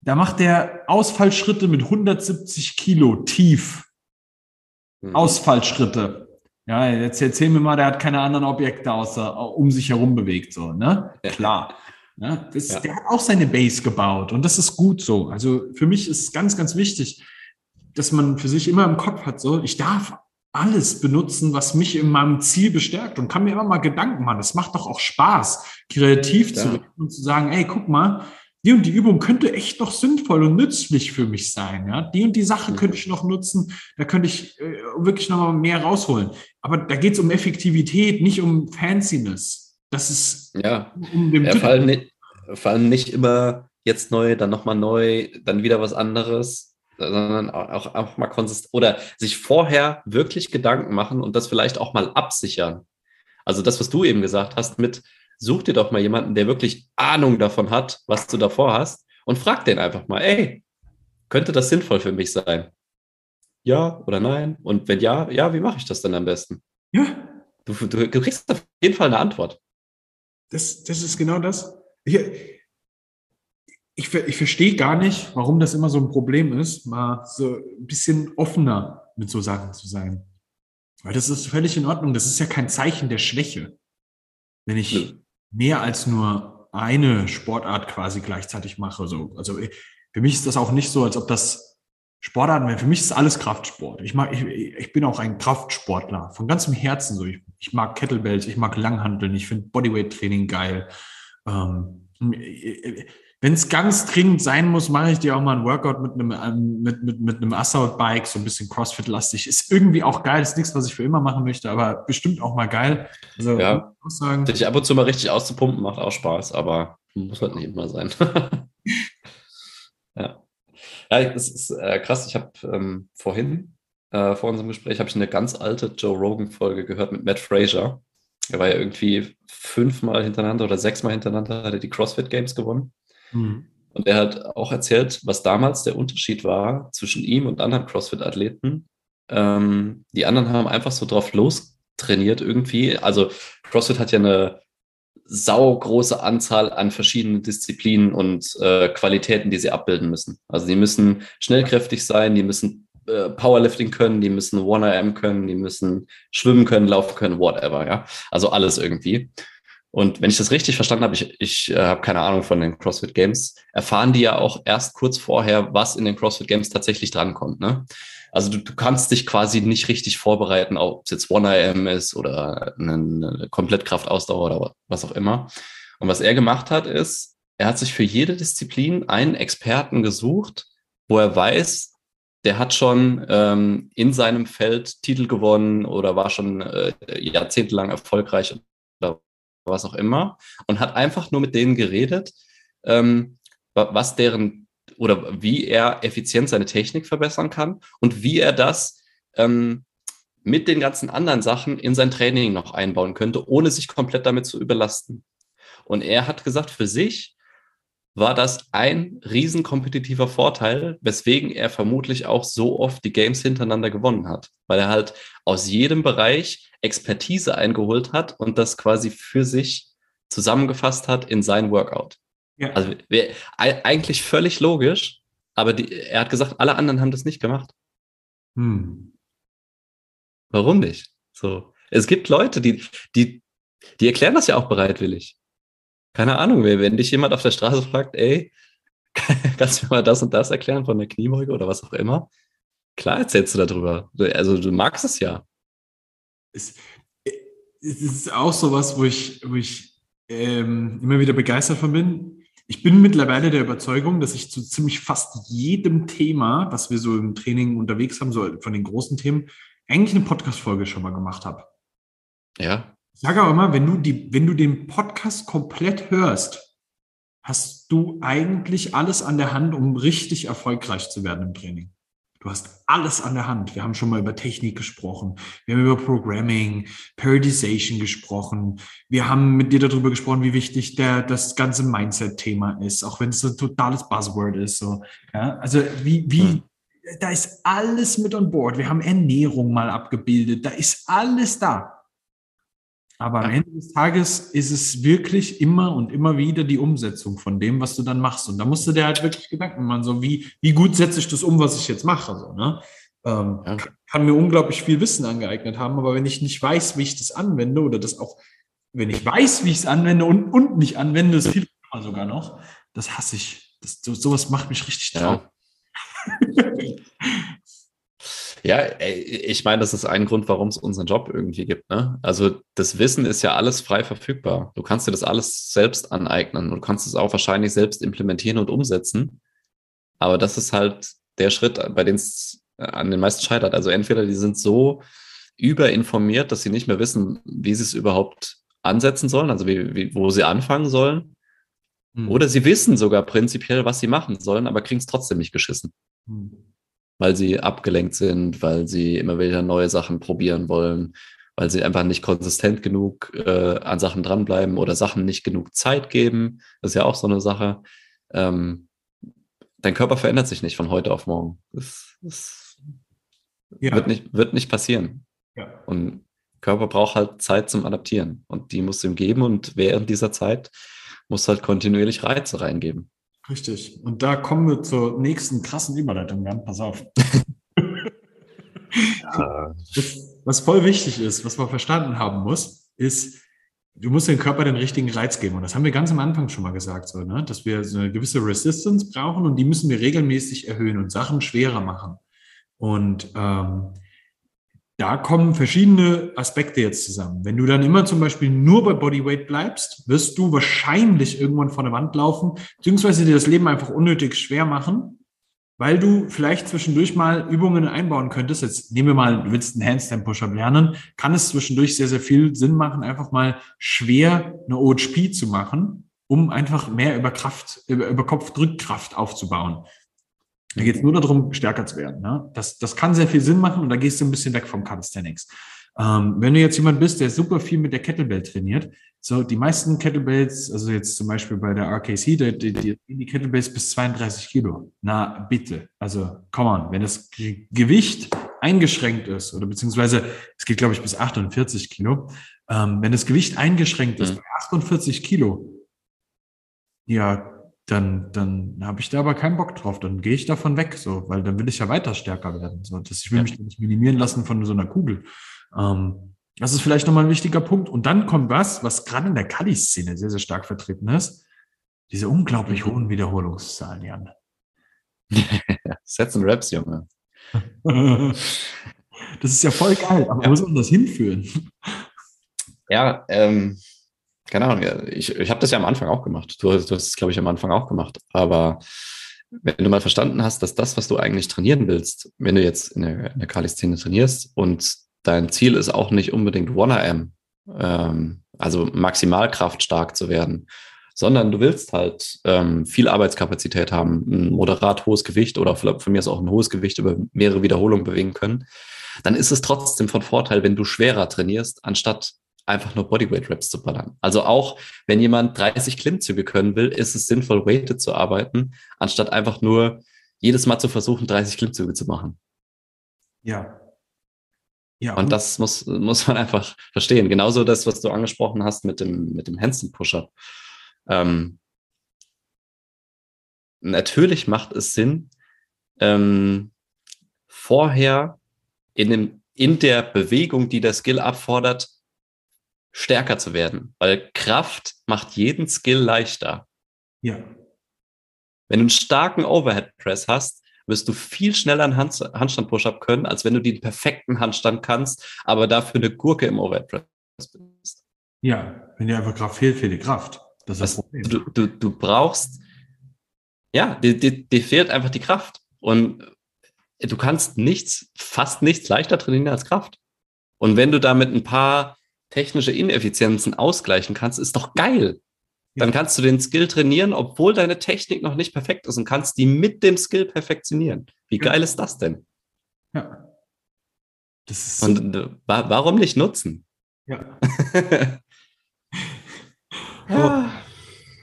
da macht der Ausfallschritte mit 170 Kilo tief. Mhm. Ausfallschritte. Ja, jetzt erzähl mir mal, der hat keine anderen Objekte außer um sich herum bewegt, so, ne? Ja. Klar. Ja, das, ja. Der hat auch seine Base gebaut und das ist gut so. Also für mich ist es ganz, ganz wichtig, dass man für sich immer im Kopf hat, so, ich darf alles benutzen, was mich in meinem Ziel bestärkt und kann mir immer mal Gedanken machen. Es macht doch auch Spaß, kreativ ja. zu werden und zu sagen, ey, guck mal, die und die Übung könnte echt noch sinnvoll und nützlich für mich sein. Ja? Die und die Sache könnte ich noch nutzen, da könnte ich äh, wirklich noch mal mehr rausholen. Aber da geht es um Effektivität, nicht um Fanciness. Das ist ja, um ja, fallen, nicht, fallen nicht immer jetzt neu, dann nochmal neu, dann wieder was anderes sondern auch, auch mal konsistent oder sich vorher wirklich Gedanken machen und das vielleicht auch mal absichern. Also das, was du eben gesagt hast, mit such dir doch mal jemanden, der wirklich Ahnung davon hat, was du davor hast und frag den einfach mal, ey, könnte das sinnvoll für mich sein? Ja oder nein? Und wenn ja, ja, wie mache ich das denn am besten? Ja. Du, du kriegst auf jeden Fall eine Antwort. Das, das ist genau das. Ich, ich, ich verstehe gar nicht, warum das immer so ein Problem ist, mal so ein bisschen offener mit so Sachen zu sein. Weil das ist völlig in Ordnung. Das ist ja kein Zeichen der Schwäche. Wenn ich ja. mehr als nur eine Sportart quasi gleichzeitig mache. So. Also für mich ist das auch nicht so, als ob das Sportarten wären. Für mich ist alles Kraftsport. Ich, mag, ich, ich bin auch ein Kraftsportler. Von ganzem Herzen so. Ich, ich mag Kettlebells, ich mag Langhandeln, ich finde Bodyweight-Training geil. Ähm, wenn es ganz dringend sein muss, mache ich dir auch mal ein Workout mit einem, ähm, mit, mit, mit einem Assault-Bike, so ein bisschen Crossfit-lastig. Ist irgendwie auch geil, ist nichts, was ich für immer machen möchte, aber bestimmt auch mal geil. Also, ja, muss sagen. Dich ab und zu mal richtig auszupumpen, macht auch Spaß, aber muss halt nicht immer sein. ja. Ja, das ist äh, krass. Ich habe ähm, vorhin, äh, vor unserem Gespräch, habe ich eine ganz alte Joe Rogan-Folge gehört mit Matt Fraser. Er war ja irgendwie fünfmal hintereinander oder sechsmal hintereinander, hat er die CrossFit Games gewonnen. Mhm. Und er hat auch erzählt, was damals der Unterschied war zwischen ihm und anderen CrossFit-Athleten. Ähm, die anderen haben einfach so drauf lostrainiert irgendwie. Also CrossFit hat ja eine saugroße Anzahl an verschiedenen Disziplinen und äh, Qualitäten, die sie abbilden müssen. Also die müssen schnellkräftig sein, die müssen äh, Powerlifting können, die müssen 1RM können, die müssen schwimmen können, laufen können, whatever, ja. Also alles irgendwie. Und wenn ich das richtig verstanden habe, ich, ich äh, habe keine Ahnung von den CrossFit Games, erfahren die ja auch erst kurz vorher, was in den CrossFit Games tatsächlich drankommt. Ne? Also du, du kannst dich quasi nicht richtig vorbereiten, ob es jetzt 1IM ist oder eine, Komplettkraftausdauer oder was auch immer. Und was er gemacht hat, ist, er hat sich für jede Disziplin einen Experten gesucht, wo er weiß, der hat schon ähm, in seinem Feld Titel gewonnen oder war schon äh, jahrzehntelang erfolgreich was auch immer, und hat einfach nur mit denen geredet, ähm, was deren oder wie er effizient seine Technik verbessern kann und wie er das ähm, mit den ganzen anderen Sachen in sein Training noch einbauen könnte, ohne sich komplett damit zu überlasten. Und er hat gesagt, für sich war das ein riesen kompetitiver Vorteil, weswegen er vermutlich auch so oft die Games hintereinander gewonnen hat, weil er halt aus jedem Bereich Expertise eingeholt hat und das quasi für sich zusammengefasst hat in sein Workout. Ja. Also wär, eigentlich völlig logisch, aber die, er hat gesagt, alle anderen haben das nicht gemacht. Hm. Warum nicht? So. Es gibt Leute, die, die, die erklären das ja auch bereitwillig. Keine Ahnung, wenn dich jemand auf der Straße fragt, ey, kannst du mir mal das und das erklären von der Kniebeuge oder was auch immer? Klar erzählst du darüber. Also du magst es ja es, es ist auch so was, wo ich, wo ich ähm, immer wieder begeistert von bin. Ich bin mittlerweile der Überzeugung, dass ich zu ziemlich fast jedem Thema, was wir so im Training unterwegs haben, so von den großen Themen, eigentlich eine Podcast-Folge schon mal gemacht habe. Ja. Ich sage auch immer, wenn du, die, wenn du den Podcast komplett hörst, hast du eigentlich alles an der Hand, um richtig erfolgreich zu werden im Training. Du hast alles an der Hand. Wir haben schon mal über Technik gesprochen. Wir haben über Programming, Periodization gesprochen. Wir haben mit dir darüber gesprochen, wie wichtig der, das ganze Mindset-Thema ist, auch wenn es ein totales Buzzword ist. So. Ja, also wie, wie, hm. da ist alles mit on board. Wir haben Ernährung mal abgebildet. Da ist alles da. Aber am Ende des Tages ist es wirklich immer und immer wieder die Umsetzung von dem, was du dann machst. Und da musst du dir halt wirklich Gedanken machen, so wie, wie gut setze ich das um, was ich jetzt mache. So, ne? Ähm, ja. Kann mir unglaublich viel Wissen angeeignet haben, aber wenn ich nicht weiß, wie ich das anwende oder das auch, wenn ich weiß, wie ich es anwende und, und nicht anwende, ist viel sogar noch, das hasse ich. Das, sowas macht mich richtig traurig. Ja. Ja, ich meine, das ist ein Grund, warum es unseren Job irgendwie gibt. Ne? Also das Wissen ist ja alles frei verfügbar. Du kannst dir das alles selbst aneignen. Du kannst es auch wahrscheinlich selbst implementieren und umsetzen. Aber das ist halt der Schritt, bei dem es äh, an den meisten scheitert. Also entweder die sind so überinformiert, dass sie nicht mehr wissen, wie sie es überhaupt ansetzen sollen, also wie, wie, wo sie anfangen sollen. Hm. Oder sie wissen sogar prinzipiell, was sie machen sollen, aber kriegen es trotzdem nicht geschissen. Hm weil sie abgelenkt sind, weil sie immer wieder neue Sachen probieren wollen, weil sie einfach nicht konsistent genug äh, an Sachen dranbleiben oder Sachen nicht genug Zeit geben. Das ist ja auch so eine Sache. Ähm, dein Körper verändert sich nicht von heute auf morgen. Das, das ja. wird, nicht, wird nicht passieren. Ja. Und Körper braucht halt Zeit zum Adaptieren und die musst du ihm geben und während dieser Zeit musst du halt kontinuierlich Reize reingeben. Richtig. Und da kommen wir zur nächsten krassen Überleitung, Jan. Pass auf. ja. was, was voll wichtig ist, was man verstanden haben muss, ist, du musst dem Körper den richtigen Reiz geben. Und das haben wir ganz am Anfang schon mal gesagt, so, ne? dass wir so eine gewisse Resistance brauchen und die müssen wir regelmäßig erhöhen und Sachen schwerer machen. Und ähm, da kommen verschiedene Aspekte jetzt zusammen. Wenn du dann immer zum Beispiel nur bei Bodyweight bleibst, wirst du wahrscheinlich irgendwann vor der Wand laufen, beziehungsweise dir das Leben einfach unnötig schwer machen, weil du vielleicht zwischendurch mal Übungen einbauen könntest. Jetzt nehmen wir mal, du willst einen Handstand Push-Up lernen, kann es zwischendurch sehr, sehr viel Sinn machen, einfach mal schwer eine OHP zu machen, um einfach mehr über Kraft, über Kopfdrückkraft aufzubauen. Da geht es nur darum, stärker zu werden. Ne? Das, das kann sehr viel Sinn machen und da gehst du ein bisschen weg vom Calisthenics. Ähm, wenn du jetzt jemand bist, der super viel mit der Kettlebell trainiert, so die meisten Kettlebells, also jetzt zum Beispiel bei der RKC, die, die, die, Kettlebells bis 32 Kilo. Na bitte, also come on, wenn das Gewicht eingeschränkt ist oder beziehungsweise es geht glaube ich bis 48 Kilo, ähm, wenn das Gewicht eingeschränkt ist mhm. bei 48 Kilo, ja, dann, dann habe ich da aber keinen Bock drauf. Dann gehe ich davon weg, so, weil dann will ich ja weiter stärker werden. So, das, ich will ja. mich nicht minimieren lassen von so einer Kugel. Ähm, das ist vielleicht nochmal ein wichtiger Punkt. Und dann kommt was, was gerade in der Kali-Szene sehr, sehr stark vertreten ist. Diese unglaublich hohen Wiederholungszahlen, Jan. Sets und Raps, Junge. das ist ja voll geil, aber ja. wo soll das hinführen? Ja, ähm, keine Ahnung, ich, ich habe das ja am Anfang auch gemacht. Du, du hast es, glaube ich, am Anfang auch gemacht. Aber wenn du mal verstanden hast, dass das, was du eigentlich trainieren willst, wenn du jetzt in der, in der Kali-Szene trainierst und dein Ziel ist auch nicht unbedingt 1RM, ähm, also Maximalkraft stark zu werden, sondern du willst halt ähm, viel Arbeitskapazität haben, ein moderat hohes Gewicht oder von mir ist auch ein hohes Gewicht über mehrere Wiederholungen bewegen können, dann ist es trotzdem von Vorteil, wenn du schwerer trainierst, anstatt einfach nur Bodyweight-Reps zu ballern. Also auch wenn jemand 30 Klimmzüge können will, ist es sinnvoll, weighted zu arbeiten, anstatt einfach nur jedes Mal zu versuchen, 30 Klimmzüge zu machen. Ja. Ja, und, und das muss, muss man einfach verstehen. Genauso das, was du angesprochen hast mit dem, mit dem Handstand-Push-Up. Ähm, natürlich macht es Sinn, ähm, vorher in, dem, in der Bewegung, die der Skill abfordert, stärker zu werden, weil Kraft macht jeden Skill leichter. Ja. Wenn du einen starken Overhead Press hast, wirst du viel schneller einen Hand Handstand Push-Up können, als wenn du den perfekten Handstand kannst, aber dafür eine Gurke im Overhead Press bist. Ja, wenn dir einfach Kraft fehlt, fehlt die Kraft. Das ist das Problem. Du, du, du brauchst, ja, dir, dir, dir fehlt einfach die Kraft. Und du kannst nichts, fast nichts leichter trainieren als Kraft. Und wenn du damit ein paar technische Ineffizienzen ausgleichen kannst, ist doch geil. Dann kannst du den Skill trainieren, obwohl deine Technik noch nicht perfekt ist und kannst die mit dem Skill perfektionieren. Wie geil ist das denn? Ja. Das ist und so. warum nicht nutzen? Ja. ja.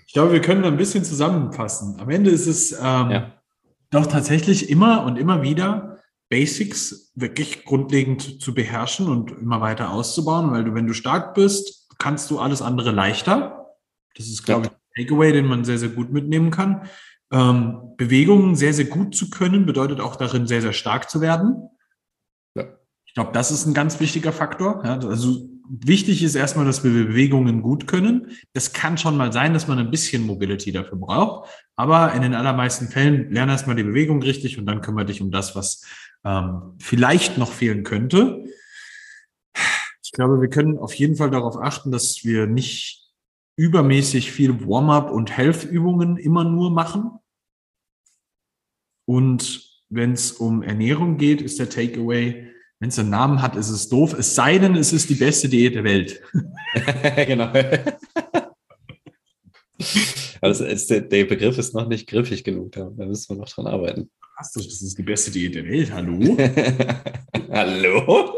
Ich glaube, wir können ein bisschen zusammenfassen. Am Ende ist es ähm, ja. doch tatsächlich immer und immer wieder Basics wirklich grundlegend zu beherrschen und immer weiter auszubauen, weil du, wenn du stark bist, kannst du alles andere leichter. Das ist, glaube ich, ein Takeaway, den man sehr, sehr gut mitnehmen kann. Ähm, Bewegungen sehr, sehr gut zu können, bedeutet auch darin, sehr, sehr stark zu werden. Ja. Ich glaube, das ist ein ganz wichtiger Faktor. Ja, also wichtig ist erstmal, dass wir Bewegungen gut können. Das kann schon mal sein, dass man ein bisschen Mobility dafür braucht. Aber in den allermeisten Fällen lerne erstmal die Bewegung richtig und dann kümmere dich um das, was ähm, vielleicht noch fehlen könnte. Ich glaube, wir können auf jeden Fall darauf achten, dass wir nicht übermäßig viel Warm-up und Health-Übungen immer nur machen. Und wenn es um Ernährung geht, ist der Takeaway, wenn es einen Namen hat, ist es doof. Es sei denn, es ist die beste Diät der Welt. genau. Also ist, der, der, Begriff ist noch nicht griffig genug, da, da müssen wir noch dran arbeiten. Was, das ist die beste Diät der Welt, hallo? hallo?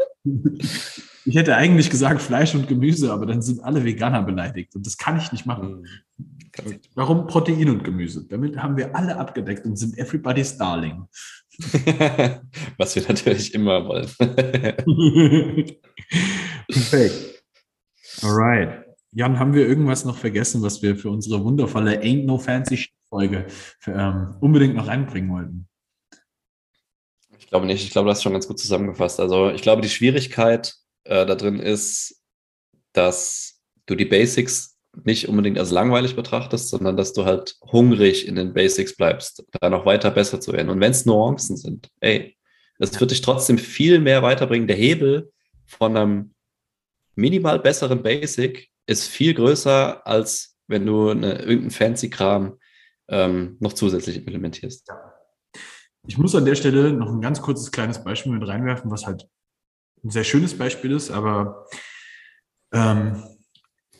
Ich hätte eigentlich gesagt Fleisch und Gemüse, aber dann sind alle Veganer beleidigt und das kann ich nicht machen. Hm. Warum Protein und Gemüse? Damit haben wir alle abgedeckt und sind everybody's darling. Was wir natürlich immer wollen. Perfekt. Alright. Jan, haben wir irgendwas noch vergessen, was wir für unsere wundervolle Ain't No Fancy Folge ähm, unbedingt noch reinbringen wollten? Ich glaube nicht. Ich glaube, du hast schon ganz gut zusammengefasst. Also ich glaube, die Schwierigkeit äh, da drin ist, dass du die Basics nicht unbedingt als langweilig betrachtest, sondern dass du halt hungrig in den Basics bleibst, da noch weiter besser zu werden. Und wenn es Nuancen sind, ey, das wird dich trotzdem viel mehr weiterbringen. Der Hebel von einem minimal besseren Basic ist viel größer, als wenn du eine, irgendeinen fancy Kram ähm, noch zusätzlich implementierst. Ich muss an der Stelle noch ein ganz kurzes kleines Beispiel mit reinwerfen, was halt ein sehr schönes Beispiel ist, aber ähm,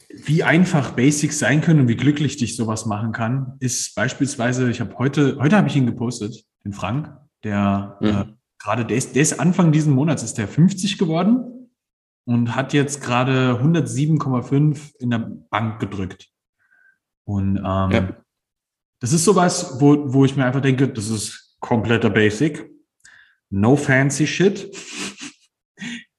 wie einfach Basics sein können und wie glücklich dich sowas machen kann, ist beispielsweise, ich habe heute, heute habe ich ihn gepostet, den Frank, der mhm. äh, gerade, der ist, der ist Anfang diesen Monats, ist der 50 geworden und hat jetzt gerade 107,5 in der Bank gedrückt. Und ähm, ja. das ist sowas, wo, wo ich mir einfach denke, das ist kompletter Basic. No fancy shit.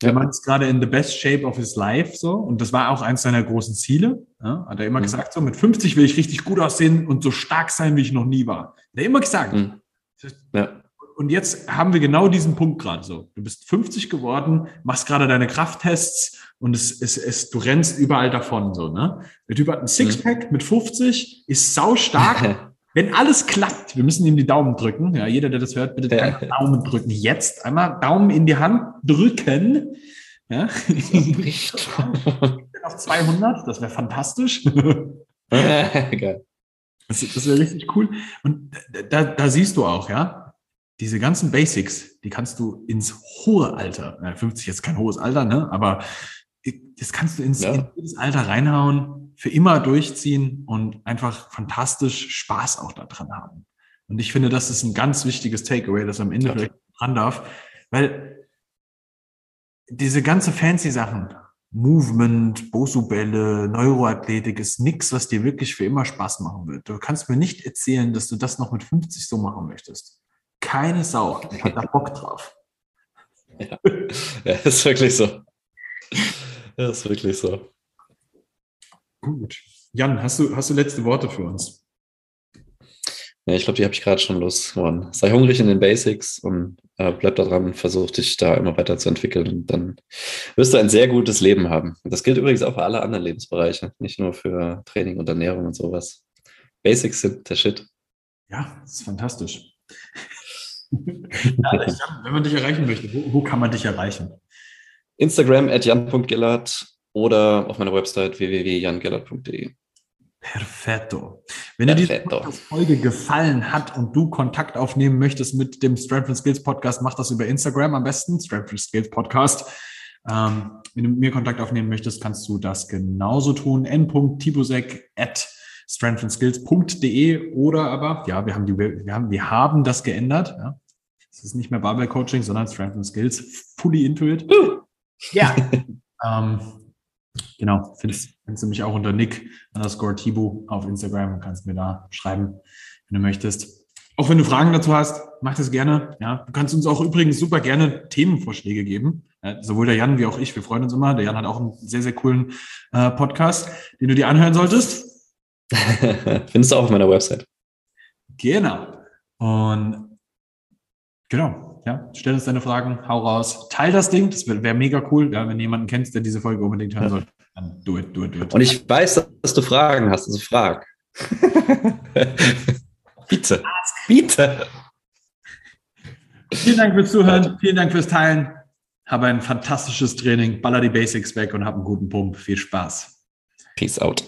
Der Mann ist gerade in the best shape of his life, so. Und das war auch eins seiner großen Ziele. Ja, hat er immer mhm. gesagt, so mit 50 will ich richtig gut aussehen und so stark sein, wie ich noch nie war. Hat er immer gesagt. Mhm. Ja. Und jetzt haben wir genau diesen Punkt gerade so. Du bist 50 geworden, machst gerade deine Krafttests und es, es, es, du rennst überall davon, so, ne? Der Typ hat ein Sixpack mhm. mit 50, ist sau stark Wenn alles klappt, wir müssen ihm die Daumen drücken. Ja, jeder, der das hört, bitte ja. Daumen drücken. Jetzt einmal Daumen in die Hand drücken. Ja. noch 200, das wäre fantastisch. Geil. Das, das wäre richtig cool. Und da, da siehst du auch, ja, diese ganzen Basics, die kannst du ins hohe Alter, 50 ist kein hohes Alter, ne, aber das kannst du ins, ja. in jedes Alter reinhauen, für immer durchziehen und einfach fantastisch Spaß auch daran haben. Und ich finde, das ist ein ganz wichtiges Takeaway, das am Ende vielleicht dran darf, weil diese ganze fancy Sachen, Movement, Bosu-Bälle, Neuroathletik ist nichts, was dir wirklich für immer Spaß machen wird. Du kannst mir nicht erzählen, dass du das noch mit 50 so machen möchtest. Keine Sau hat da Bock drauf. Ja, ja ist wirklich so. Das ist wirklich so. Gut. Jan, hast du, hast du letzte Worte für uns? Ja, ich glaube, die habe ich gerade schon losgeworden. Sei hungrig in den Basics und äh, bleib da dran und versuch dich da immer weiter zu entwickeln. Und dann wirst du ein sehr gutes Leben haben. Das gilt übrigens auch für alle anderen Lebensbereiche, nicht nur für Training und Ernährung und sowas. Basics sind der Shit. Ja, das ist fantastisch. ja, wenn man dich erreichen möchte, wo, wo kann man dich erreichen? Instagram at jan.gellert oder auf meiner Website www.jangellert.de. Perfetto. Wenn Perfetto. dir diese Folge gefallen hat und du Kontakt aufnehmen möchtest mit dem Strength and Skills Podcast, mach das über Instagram am besten, Strength and Skills Podcast. Ähm, wenn du mit mir Kontakt aufnehmen möchtest, kannst du das genauso tun. n.tibusek at strengthandskills.de oder aber, ja, wir haben, die, wir haben, wir haben das geändert. Ja. Es ist nicht mehr Barbell Coaching, sondern Strength and Skills, fully into it. Ja. ähm, genau, findest, findest du mich auch unter Nick underscore Tibu auf Instagram und kannst mir da schreiben, wenn du möchtest. Auch wenn du Fragen dazu hast, mach das gerne. Ja, du kannst uns auch übrigens super gerne Themenvorschläge geben. Ja, sowohl der Jan wie auch ich, wir freuen uns immer. Der Jan hat auch einen sehr, sehr coolen äh, Podcast, den du dir anhören solltest. Findest du auch auf meiner Website. Genau. Und genau, ja, stell uns deine Fragen, hau raus. Teil das Ding, das wäre wär mega cool. Ja, wenn jemanden kennst, der diese Folge unbedingt hören soll, dann do it, do it, do it. Und ich weiß, dass du Fragen hast, also frag. Bitte. Bitte. Vielen Dank fürs Zuhören, vielen Dank fürs Teilen. Habe ein fantastisches Training, baller die Basics weg und hab einen guten Pump. Viel Spaß. Peace out.